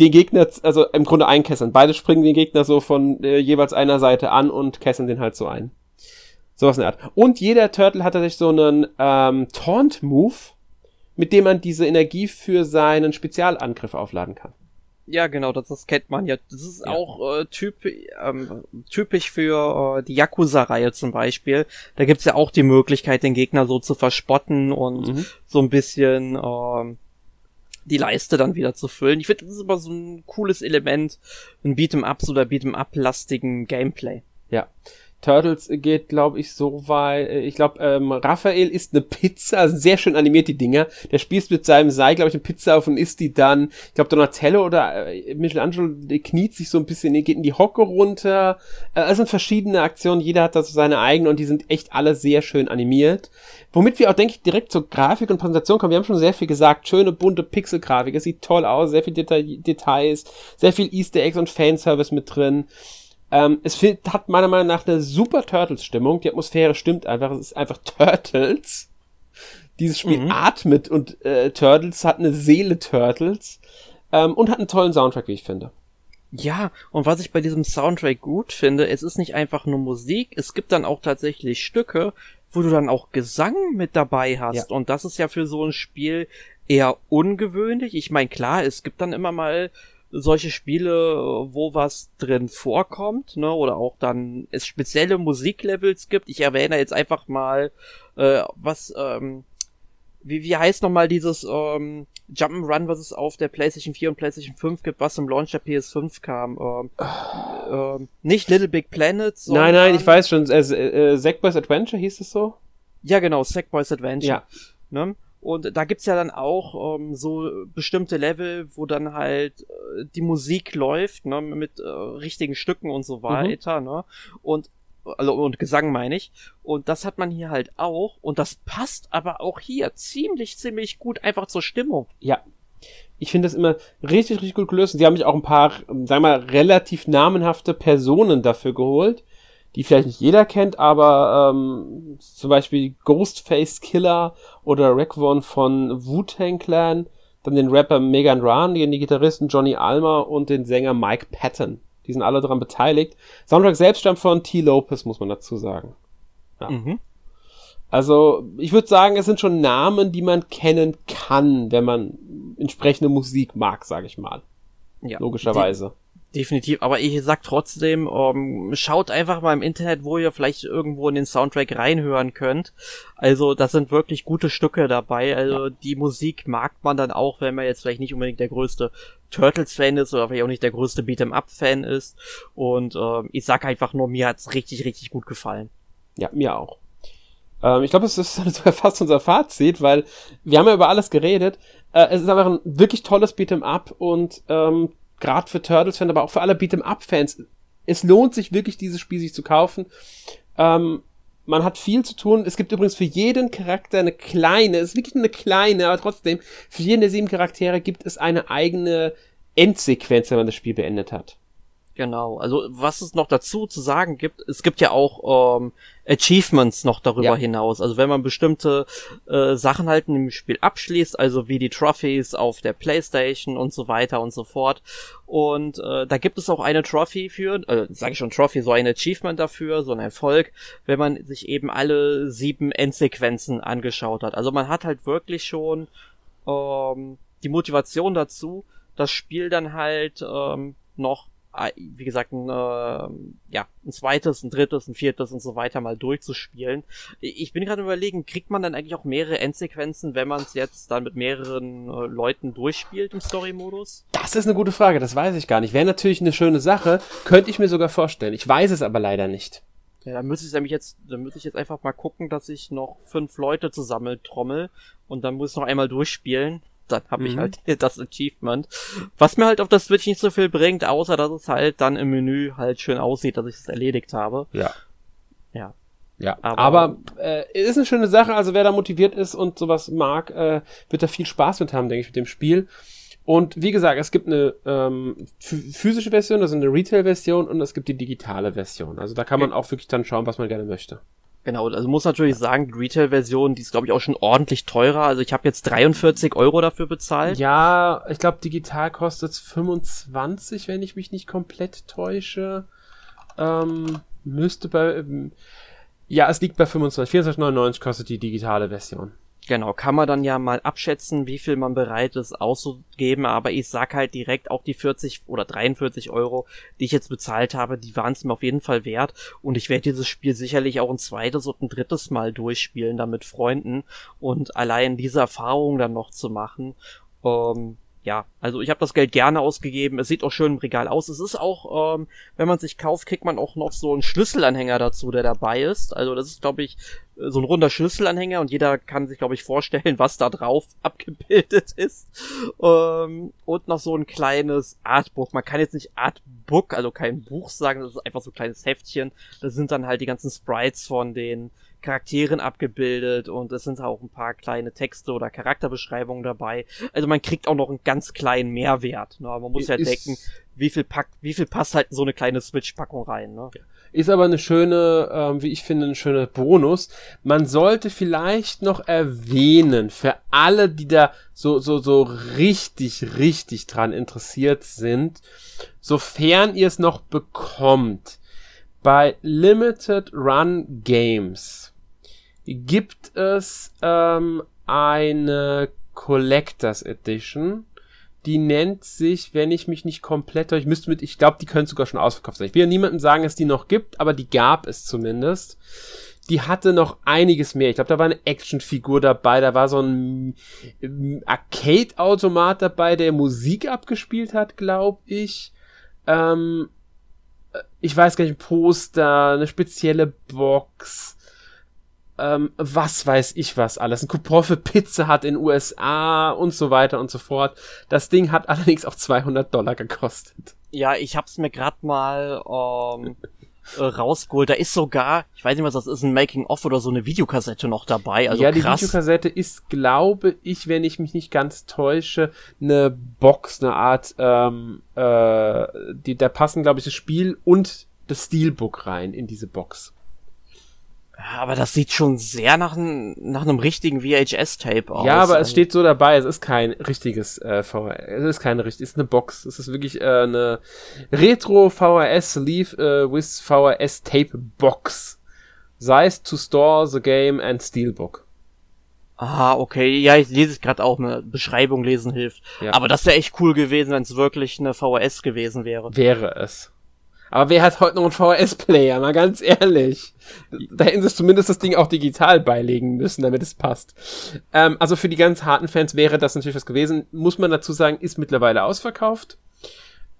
den Gegner, also im Grunde einkesseln. Beide springen den Gegner so von äh, jeweils einer Seite an und kesseln den halt so ein. Sowas in der Art. Und jeder Turtle hat tatsächlich so einen ähm, Taunt-Move, mit dem man diese Energie für seinen Spezialangriff aufladen kann. Ja, genau, das, das kennt man ja. Das ist ja. auch äh, typ, ähm, typisch für äh, die Yakuza-Reihe zum Beispiel. Da gibt's ja auch die Möglichkeit, den Gegner so zu verspotten und mhm. so ein bisschen äh, die Leiste dann wieder zu füllen. Ich finde, das ist immer so ein cooles Element, ein Beat'em-Ups oder Beat'em-Up-lastigen Gameplay. Ja. Turtles geht, glaube ich, so weit. Äh, ich glaube, ähm, Raphael isst eine Pizza, also sehr schön animiert die Dinger. Der spießt mit seinem Seil, glaube ich, eine Pizza auf und isst die dann. Ich glaube, Donatello oder äh, Michelangelo kniet sich so ein bisschen, geht in die Hocke runter. Äh, es sind verschiedene Aktionen, jeder hat da so seine eigenen und die sind echt alle sehr schön animiert. Womit wir auch, denke ich, direkt zur Grafik und Präsentation kommen. Wir haben schon sehr viel gesagt. Schöne, bunte Pixelgrafik. Es sieht toll aus, sehr viel Deta Details, sehr viel Easter Eggs und Fanservice mit drin. Ähm, es hat meiner Meinung nach eine super Turtles-Stimmung. Die Atmosphäre stimmt einfach. Es ist einfach Turtles. Dieses Spiel mhm. atmet und äh, Turtles hat eine Seele Turtles ähm, und hat einen tollen Soundtrack, wie ich finde. Ja, und was ich bei diesem Soundtrack gut finde, es ist nicht einfach nur Musik, es gibt dann auch tatsächlich Stücke, wo du dann auch Gesang mit dabei hast. Ja. Und das ist ja für so ein Spiel eher ungewöhnlich. Ich meine, klar, es gibt dann immer mal solche Spiele, wo was drin vorkommt, ne, oder auch dann es spezielle Musiklevels gibt. Ich erwähne jetzt einfach mal, äh, was, ähm, wie, wie heißt nochmal dieses ähm, Jump'n'Run, was es auf der PlayStation 4 und PlayStation 5 gibt, was im Launch der PS5 kam. Ähm, äh, nicht Little Big Planet, sondern... Nein, nein, ich weiß schon, äh, äh, Sackboys Adventure hieß es so? Ja, genau, Sackboys Adventure. Ja. Ne? Und da gibt's ja dann auch ähm, so bestimmte Level, wo dann halt äh, die Musik läuft, ne, mit äh, richtigen Stücken und so mhm. weiter, mhm. ne? Und also und Gesang meine ich. Und das hat man hier halt auch. Und das passt aber auch hier ziemlich, ziemlich gut einfach zur Stimmung. Ja. Ich finde das immer richtig, richtig gut gelöst. Sie haben mich auch ein paar, sagen wir mal, relativ namenhafte Personen dafür geholt die vielleicht nicht jeder kennt, aber ähm, zum Beispiel Ghostface Killer oder Raekwon von Wu-Tang Clan, dann den Rapper Megan Ran, den Gitarristen Johnny Almer und den Sänger Mike Patton. Die sind alle daran beteiligt. Soundtrack selbst stammt von T. Lopez, muss man dazu sagen. Ja. Mhm. Also, ich würde sagen, es sind schon Namen, die man kennen kann, wenn man entsprechende Musik mag, sage ich mal. Ja. Logischerweise. Die Definitiv, aber ich sag trotzdem, um, ähm, schaut einfach mal im Internet, wo ihr vielleicht irgendwo in den Soundtrack reinhören könnt. Also, das sind wirklich gute Stücke dabei. Also, ja. die Musik mag man dann auch, wenn man jetzt vielleicht nicht unbedingt der größte Turtles-Fan ist oder vielleicht auch nicht der größte Beat'em-Up-Fan ist. Und ähm, ich sag einfach nur, mir hat's richtig, richtig gut gefallen. Ja, mir auch. Ähm, ich glaube, es ist sogar fast unser Fazit, weil wir haben ja über alles geredet. Äh, es ist einfach ein wirklich tolles Beat'em-Up und ähm, gerade für Turtles-Fans, aber auch für alle Beat'em-Up-Fans, es lohnt sich wirklich, dieses Spiel sich zu kaufen. Ähm, man hat viel zu tun. Es gibt übrigens für jeden Charakter eine kleine, es ist wirklich eine kleine, aber trotzdem, für jeden der sieben Charaktere gibt es eine eigene Endsequenz, wenn man das Spiel beendet hat. Genau, also was es noch dazu zu sagen gibt, es gibt ja auch ähm, Achievements noch darüber ja. hinaus. Also wenn man bestimmte äh, Sachen halt in dem Spiel abschließt, also wie die Trophies auf der Playstation und so weiter und so fort. Und äh, da gibt es auch eine Trophy für, äh, sage ich schon Trophy, so ein Achievement dafür, so ein Erfolg, wenn man sich eben alle sieben Endsequenzen angeschaut hat. Also man hat halt wirklich schon ähm, die Motivation dazu, das Spiel dann halt ähm, noch wie gesagt, ein, äh, ja, ein zweites, ein drittes, ein viertes und so weiter mal durchzuspielen. Ich bin gerade überlegen, kriegt man dann eigentlich auch mehrere Endsequenzen, wenn man es jetzt dann mit mehreren äh, Leuten durchspielt im Story-Modus? Das ist eine gute Frage, das weiß ich gar nicht. Wäre natürlich eine schöne Sache, könnte ich mir sogar vorstellen. Ich weiß es aber leider nicht. Ja, dann müsste ich nämlich jetzt, dann müsste ich jetzt einfach mal gucken, dass ich noch fünf Leute zusammentrommel und dann muss ich noch einmal durchspielen dann habe mhm. ich halt das Achievement. Was mir halt auf der Switch nicht so viel bringt, außer dass es halt dann im Menü halt schön aussieht, dass ich es erledigt habe. Ja. Ja. Ja, aber, aber äh, ist eine schöne Sache. Also wer da motiviert ist und sowas mag, äh, wird da viel Spaß mit haben, denke ich, mit dem Spiel. Und wie gesagt, es gibt eine ähm, physische Version, also eine Retail-Version und es gibt die digitale Version. Also da kann man auch wirklich dann schauen, was man gerne möchte. Genau, also muss natürlich sagen, die Retail-Version, die ist glaube ich auch schon ordentlich teurer. Also ich habe jetzt 43 Euro dafür bezahlt. Ja, ich glaube digital kostet es 25, wenn ich mich nicht komplett täusche. Ähm, müsste bei, ähm, ja, es liegt bei 25. 24,99 kostet die digitale Version. Genau, kann man dann ja mal abschätzen, wie viel man bereit ist auszugeben, aber ich sag halt direkt auch die 40 oder 43 Euro, die ich jetzt bezahlt habe, die waren es mir auf jeden Fall wert. Und ich werde dieses Spiel sicherlich auch ein zweites und ein drittes Mal durchspielen, dann mit Freunden und allein diese Erfahrung dann noch zu machen, ähm, ja, also ich habe das Geld gerne ausgegeben. Es sieht auch schön im Regal aus. Es ist auch, ähm, wenn man sich kauft, kriegt man auch noch so einen Schlüsselanhänger dazu, der dabei ist. Also das ist, glaube ich, so ein runder Schlüsselanhänger und jeder kann sich, glaube ich, vorstellen, was da drauf abgebildet ist. Ähm, und noch so ein kleines Artbook. Man kann jetzt nicht Artbook, also kein Buch sagen, das ist einfach so ein kleines Heftchen. Das sind dann halt die ganzen Sprites von den Charakteren abgebildet und es sind auch ein paar kleine Texte oder Charakterbeschreibungen dabei. Also man kriegt auch noch einen ganz kleinen Mehrwert. Ne? Man muss ja denken, wie viel packt, wie viel passt halt in so eine kleine Switch-Packung rein. Ne? Ist aber eine schöne, ähm, wie ich finde, ein schöner Bonus. Man sollte vielleicht noch erwähnen, für alle, die da so, so, so richtig, richtig dran interessiert sind, sofern ihr es noch bekommt, bei Limited Run Games gibt es ähm, eine Collectors Edition. Die nennt sich, wenn ich mich nicht komplett, ich müsste mit, ich glaube, die können sogar schon ausverkauft sein. Ich will ja niemandem sagen, dass die noch gibt, aber die gab es zumindest. Die hatte noch einiges mehr. Ich glaube, da war eine Actionfigur dabei, da war so ein Arcade-Automat dabei, der Musik abgespielt hat, glaube ich. Ähm, ich weiß gar nicht, ein Poster, eine spezielle Box, ähm, was weiß ich was alles. Ein Coupon für Pizza hat in USA und so weiter und so fort. Das Ding hat allerdings auch 200 Dollar gekostet. Ja, ich hab's mir grad mal ähm, äh, rausgeholt. Da ist sogar, ich weiß nicht, was das ist, ein Making-of oder so eine Videokassette noch dabei. Also ja, die krass. Videokassette ist, glaube ich, wenn ich mich nicht ganz täusche, eine Box, eine Art, ähm, äh, die, da passen, glaube ich, das Spiel und das Steelbook rein in diese Box. Aber das sieht schon sehr nach, nach einem richtigen VHS-Tape aus. Ja, aber es steht so dabei, es ist kein richtiges äh, VHS, es ist keine richtig, es ist eine Box. Es ist wirklich äh, eine Retro VHS Sleeve äh, with VHS Tape Box. Size to store the game and Steelbook. Ah, okay. Ja, ich lese es gerade auch. Eine Beschreibung lesen hilft. Ja. Aber das wäre echt cool gewesen, wenn es wirklich eine VHS gewesen wäre. Wäre es. Aber wer hat heute noch einen VHS-Player? Mal ganz ehrlich. Da hätten sie zumindest das Ding auch digital beilegen müssen, damit es passt. Ähm, also für die ganz harten Fans wäre das natürlich was gewesen. Muss man dazu sagen, ist mittlerweile ausverkauft.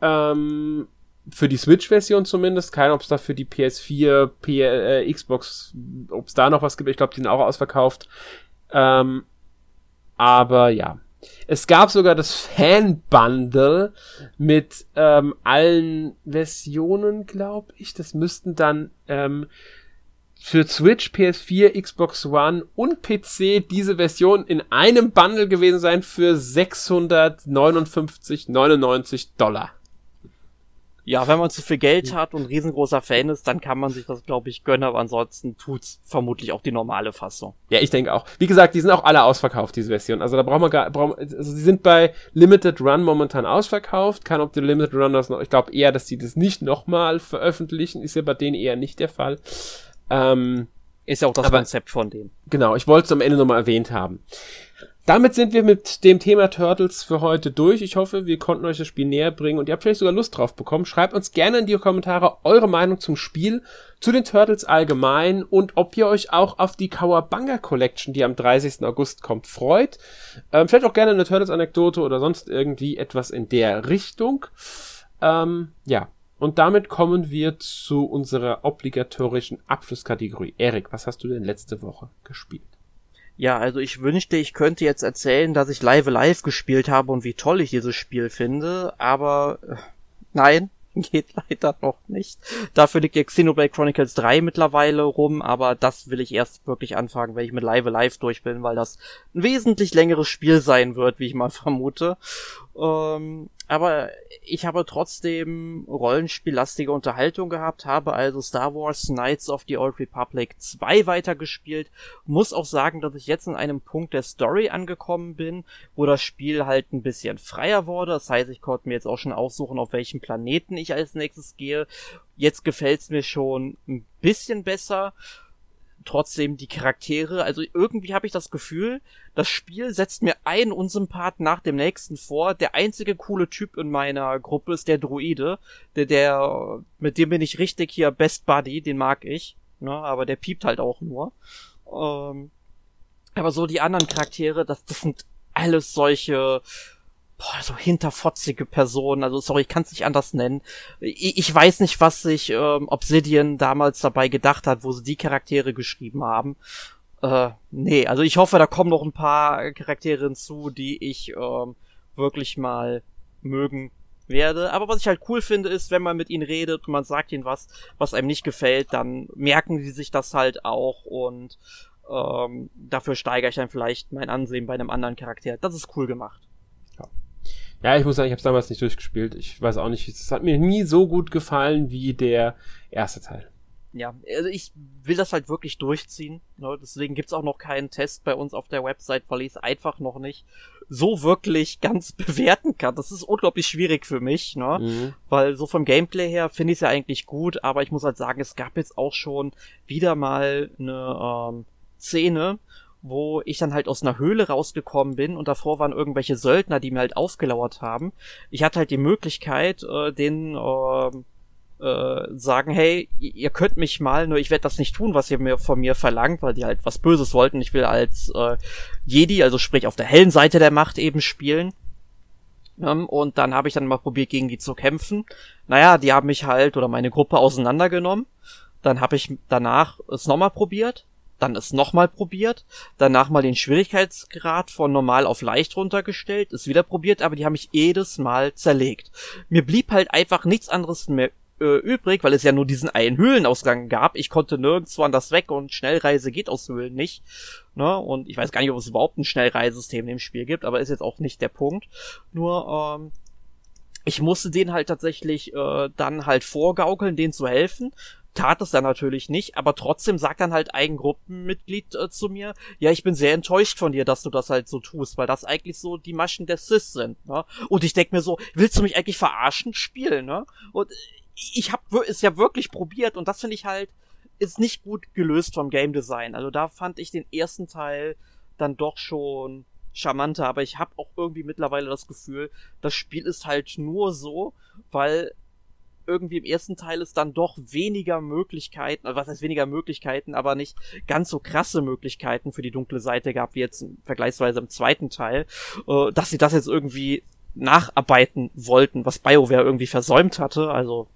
Ähm, für die Switch-Version zumindest. Keine, ob es da für die PS4, P äh, Xbox, ob es da noch was gibt. Ich glaube, die sind auch ausverkauft. Ähm, aber ja, es gab sogar das Fan-Bundle mit ähm, allen Versionen, glaube ich. Das müssten dann ähm, für Switch, PS4, Xbox One und PC diese Version in einem Bundle gewesen sein für 659,99 Dollar. Ja, wenn man zu viel Geld hat und riesengroßer Fan ist, dann kann man sich das, glaube ich, gönnen, aber ansonsten tut's vermutlich auch die normale Fassung. Ja, ich denke auch. Wie gesagt, die sind auch alle ausverkauft, diese Version. Also da brauchen wir gar, brauchen, also sie sind bei Limited Run momentan ausverkauft. Kann ob die Limited Run das noch, ich glaube eher, dass die das nicht nochmal veröffentlichen, ist ja bei denen eher nicht der Fall. Ähm, ist ja auch das aber, Konzept von denen. Genau, ich wollte es am Ende nochmal erwähnt haben. Damit sind wir mit dem Thema Turtles für heute durch. Ich hoffe, wir konnten euch das Spiel näher bringen und ihr habt vielleicht sogar Lust drauf bekommen. Schreibt uns gerne in die Kommentare eure Meinung zum Spiel, zu den Turtles allgemein und ob ihr euch auch auf die Kawabanga Collection, die am 30. August kommt, freut. Ähm, vielleicht auch gerne eine Turtles-Anekdote oder sonst irgendwie etwas in der Richtung. Ähm, ja, und damit kommen wir zu unserer obligatorischen Abschlusskategorie. Erik, was hast du denn letzte Woche gespielt? Ja, also ich wünschte, ich könnte jetzt erzählen, dass ich Live Live gespielt habe und wie toll ich dieses Spiel finde, aber äh, nein, geht leider noch nicht. Dafür liegt ja Xenoblade Chronicles 3 mittlerweile rum, aber das will ich erst wirklich anfangen, wenn ich mit Live Live durch bin, weil das ein wesentlich längeres Spiel sein wird, wie ich mal vermute. Ähm, aber ich habe trotzdem rollenspiellastige Unterhaltung gehabt, habe also Star Wars Knights of the Old Republic 2 weitergespielt. Muss auch sagen, dass ich jetzt in einem Punkt der Story angekommen bin, wo das Spiel halt ein bisschen freier wurde. Das heißt, ich konnte mir jetzt auch schon aussuchen, auf welchen Planeten ich als nächstes gehe. Jetzt gefällt's mir schon ein bisschen besser trotzdem die Charaktere. Also irgendwie habe ich das Gefühl, das Spiel setzt mir einen Unsympath nach dem nächsten vor. Der einzige coole Typ in meiner Gruppe ist der Druide. Der, der, mit dem bin ich richtig hier Best Buddy, den mag ich. Ne, aber der piept halt auch nur. Ähm, aber so die anderen Charaktere, das, das sind alles solche boah, so hinterfotzige Personen, also sorry, ich kann es nicht anders nennen. Ich, ich, weiß nicht, was sich ähm, Obsidian damals dabei gedacht hat, wo sie die Charaktere geschrieben haben. Äh, nee, also ich hoffe, da kommen noch ein paar Charaktere hinzu, die ich ähm, wirklich mal mögen werde. Aber was ich halt cool finde, ist, wenn man mit ihnen redet und man sagt ihnen was, was einem nicht gefällt, dann merken sie sich das halt auch und ähm, dafür steigere ich dann vielleicht mein Ansehen bei einem anderen Charakter. Das ist cool gemacht. Ja, ich muss sagen, ich habe es damals nicht durchgespielt. Ich weiß auch nicht, es hat mir nie so gut gefallen wie der erste Teil. Ja, also ich will das halt wirklich durchziehen. Ne? Deswegen gibt's auch noch keinen Test bei uns auf der Website, weil ich es einfach noch nicht so wirklich ganz bewerten kann. Das ist unglaublich schwierig für mich, ne? Mhm. Weil so vom Gameplay her finde ich es ja eigentlich gut, aber ich muss halt sagen, es gab jetzt auch schon wieder mal eine ähm, Szene, wo ich dann halt aus einer Höhle rausgekommen bin und davor waren irgendwelche Söldner, die mir halt aufgelauert haben. Ich hatte halt die Möglichkeit, äh, den äh, äh, sagen, hey, ihr könnt mich mal, nur ich werde das nicht tun, was ihr mir von mir verlangt, weil die halt was Böses wollten. Ich will als äh, Jedi, also sprich auf der hellen Seite der Macht eben spielen. Um, und dann habe ich dann mal probiert, gegen die zu kämpfen. Naja, die haben mich halt oder meine Gruppe auseinandergenommen. Dann habe ich danach es nochmal probiert dann es nochmal probiert, danach mal den Schwierigkeitsgrad von normal auf leicht runtergestellt, es wieder probiert, aber die haben mich jedes Mal zerlegt. Mir blieb halt einfach nichts anderes mehr äh, übrig, weil es ja nur diesen einen Höhlenausgang gab. Ich konnte nirgendwo anders weg und Schnellreise geht aus Höhlen nicht. Ne? Und ich weiß gar nicht, ob es überhaupt ein Schnellreisesystem dem Spiel gibt, aber ist jetzt auch nicht der Punkt. Nur, ähm, ich musste den halt tatsächlich äh, dann halt vorgaukeln, denen zu helfen tat es dann natürlich nicht, aber trotzdem sagt dann halt ein Gruppenmitglied äh, zu mir, ja, ich bin sehr enttäuscht von dir, dass du das halt so tust, weil das eigentlich so die Maschen der Sis sind, ne? Und ich denk mir so, willst du mich eigentlich verarschen spielen, ne? Und ich hab es ja wirklich probiert und das finde ich halt ist nicht gut gelöst vom Game Design. Also da fand ich den ersten Teil dann doch schon charmanter, aber ich habe auch irgendwie mittlerweile das Gefühl, das Spiel ist halt nur so, weil irgendwie im ersten Teil es dann doch weniger Möglichkeiten, also was heißt weniger Möglichkeiten, aber nicht ganz so krasse Möglichkeiten für die dunkle Seite gab, wie jetzt vergleichsweise im zweiten Teil, äh, dass sie das jetzt irgendwie nacharbeiten wollten, was BioWare irgendwie versäumt hatte, also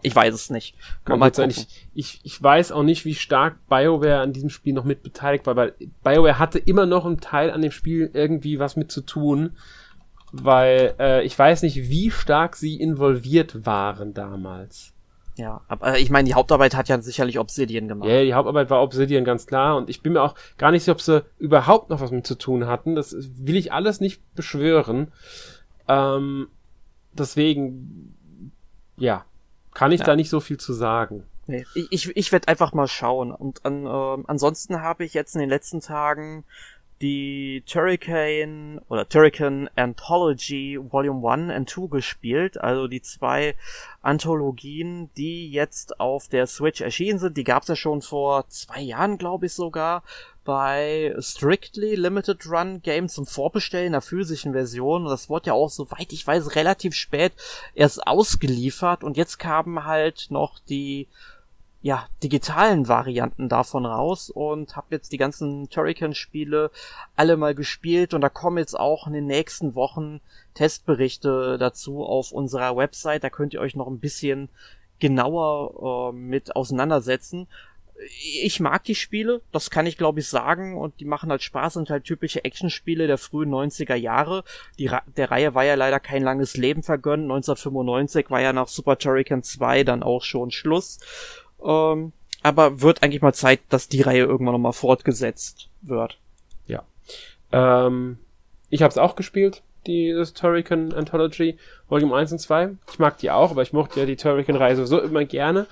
ich weiß es nicht. Kann mal sein. Ich, ich, ich weiß auch nicht, wie stark BioWare an diesem Spiel noch mit beteiligt war, weil BioWare hatte immer noch einen Teil an dem Spiel irgendwie was mit zu tun weil äh, ich weiß nicht, wie stark sie involviert waren damals. Ja, aber ich meine, die Hauptarbeit hat ja sicherlich Obsidian gemacht. Ja, die Hauptarbeit war Obsidian, ganz klar. Und ich bin mir auch gar nicht sicher, ob sie überhaupt noch was mit zu tun hatten. Das will ich alles nicht beschwören. Ähm, deswegen, ja, kann ich ja. da nicht so viel zu sagen. Nee, ich, ich, ich werde einfach mal schauen. Und an, äh, ansonsten habe ich jetzt in den letzten Tagen die Turricane oder Turrican Anthology Volume 1 and 2 gespielt, also die zwei Anthologien, die jetzt auf der Switch erschienen sind. Die gab's ja schon vor zwei Jahren, glaube ich sogar, bei Strictly Limited Run Games zum Vorbestellen der physischen Version. Das wurde ja auch, soweit ich weiß, relativ spät erst ausgeliefert und jetzt kamen halt noch die ja, digitalen Varianten davon raus und habe jetzt die ganzen Turrican-Spiele alle mal gespielt und da kommen jetzt auch in den nächsten Wochen Testberichte dazu auf unserer Website. Da könnt ihr euch noch ein bisschen genauer äh, mit auseinandersetzen. Ich mag die Spiele, das kann ich glaube ich sagen und die machen halt Spaß, sind halt typische Actionspiele der frühen 90er Jahre. Die der Reihe war ja leider kein langes Leben vergönnt. 1995 war ja nach Super Turrican 2 dann auch schon Schluss. Ähm, aber wird eigentlich mal Zeit, dass die Reihe irgendwann nochmal fortgesetzt wird. Ja. Ähm, ich habe es auch gespielt, die das Turrican Anthology Volume 1 und 2. Ich mag die auch, aber ich mochte ja die Turrican-Reihe sowieso immer gerne.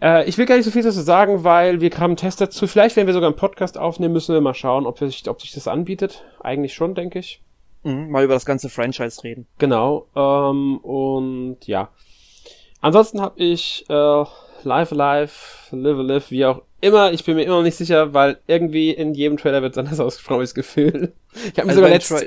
Äh, ich will gar nicht so viel dazu sagen, weil wir haben einen Test dazu. Vielleicht, wenn wir sogar einen Podcast aufnehmen, müssen wir mal schauen, ob, wir sich, ob sich das anbietet. Eigentlich schon, denke ich. Mhm, mal über das ganze Franchise reden. Genau. Ähm, und ja. Ansonsten habe ich äh, Live Alive, Live Live, wie auch immer. Ich bin mir immer noch nicht sicher, weil irgendwie in jedem Trailer wird es anders ausgesprochen, das Gefühl. Ich habe mir also sogar letzt...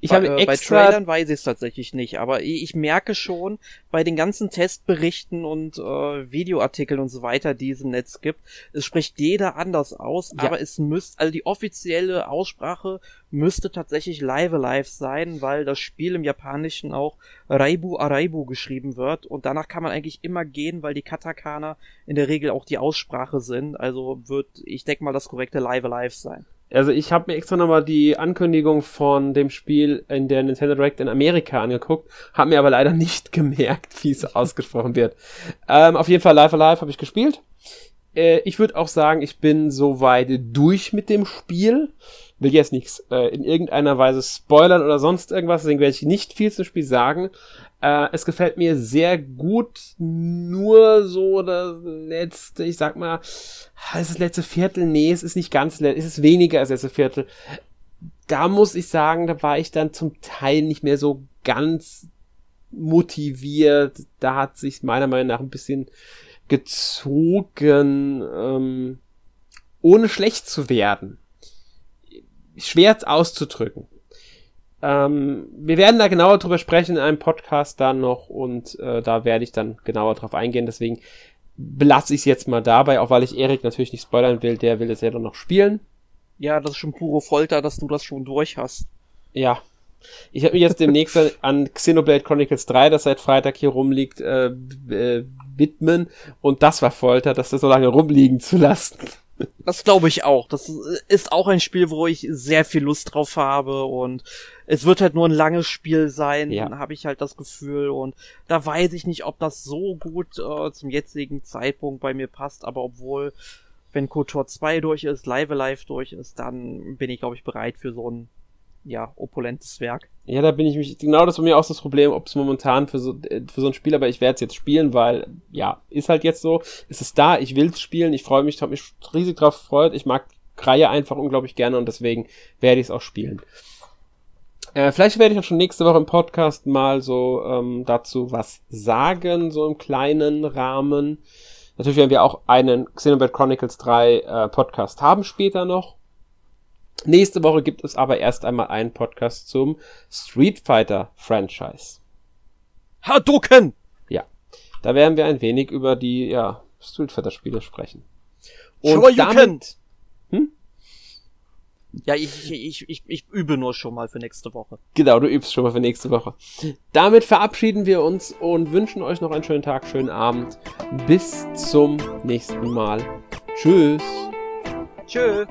Ich habe äh, extra... Bei Trailern weiß ich es tatsächlich nicht, aber ich merke schon, bei den ganzen Testberichten und äh, Videoartikeln und so weiter, die es im Netz gibt, es spricht jeder anders aus, ja. aber es müsste, also die offizielle Aussprache müsste tatsächlich Live Alive sein, weil das Spiel im Japanischen auch Raibu Araibu geschrieben wird und danach kann man eigentlich immer gehen, weil die Katakana in der Regel auch die Aussprache sind, also wird, ich denke mal, das korrekte Live Alive sein. Also ich habe mir extra nochmal die Ankündigung von dem Spiel in der Nintendo Direct in Amerika angeguckt, habe mir aber leider nicht gemerkt, wie es ausgesprochen wird. Ähm, auf jeden Fall Live Alive habe ich gespielt. Äh, ich würde auch sagen, ich bin soweit durch mit dem Spiel. Will jetzt nichts äh, in irgendeiner Weise spoilern oder sonst irgendwas, deswegen werde ich nicht viel zum Spiel sagen. Äh, es gefällt mir sehr gut, nur so das letzte, ich sag mal, ist das letzte Viertel? Nee, es ist nicht ganz, es ist weniger als das letzte Viertel. Da muss ich sagen, da war ich dann zum Teil nicht mehr so ganz motiviert. Da hat sich meiner Meinung nach ein bisschen gezogen, ähm, ohne schlecht zu werden. Schwer auszudrücken. Ähm, wir werden da genauer drüber sprechen in einem Podcast dann noch und äh, da werde ich dann genauer drauf eingehen. Deswegen belasse ich es jetzt mal dabei, auch weil ich Erik natürlich nicht spoilern will. Der will es ja dann noch spielen. Ja, das ist schon pure Folter, dass du das schon durch hast. Ja. Ich habe mich jetzt demnächst an Xenoblade Chronicles 3, das seit Freitag hier rumliegt, äh, äh, widmen. Und das war Folter, das so lange rumliegen zu lassen. Das glaube ich auch. Das ist auch ein Spiel, wo ich sehr viel Lust drauf habe und es wird halt nur ein langes Spiel sein, ja. habe ich halt das Gefühl und da weiß ich nicht, ob das so gut äh, zum jetzigen Zeitpunkt bei mir passt, aber obwohl, wenn KOTOR 2 durch ist, Live Alive durch ist, dann bin ich, glaube ich, bereit für so ein ja, opulentes Werk. Ja, da bin ich mich, genau das ist bei mir auch das Problem, ob es momentan für so, äh, für so ein Spiel, aber ich werde es jetzt spielen, weil, ja, ist halt jetzt so, es ist da, ich will es spielen, ich freue mich, habe mich riesig drauf gefreut, ich mag Reihe einfach unglaublich gerne und deswegen werde ich es auch spielen. Äh, vielleicht werde ich auch schon nächste Woche im Podcast mal so ähm, dazu was sagen, so im kleinen Rahmen. Natürlich werden wir auch einen Xenoblade Chronicles 3 äh, Podcast haben später noch. Nächste Woche gibt es aber erst einmal einen Podcast zum Street Fighter Franchise. Hadouken! Ja. Da werden wir ein wenig über die, ja, Street Fighter Spiele sprechen. Und Shoryuken. damit, hm? Ja, ich, ich, ich, ich übe nur schon mal für nächste Woche. Genau, du übst schon mal für nächste Woche. Damit verabschieden wir uns und wünschen euch noch einen schönen Tag, schönen Abend. Bis zum nächsten Mal. Tschüss. Tschüss.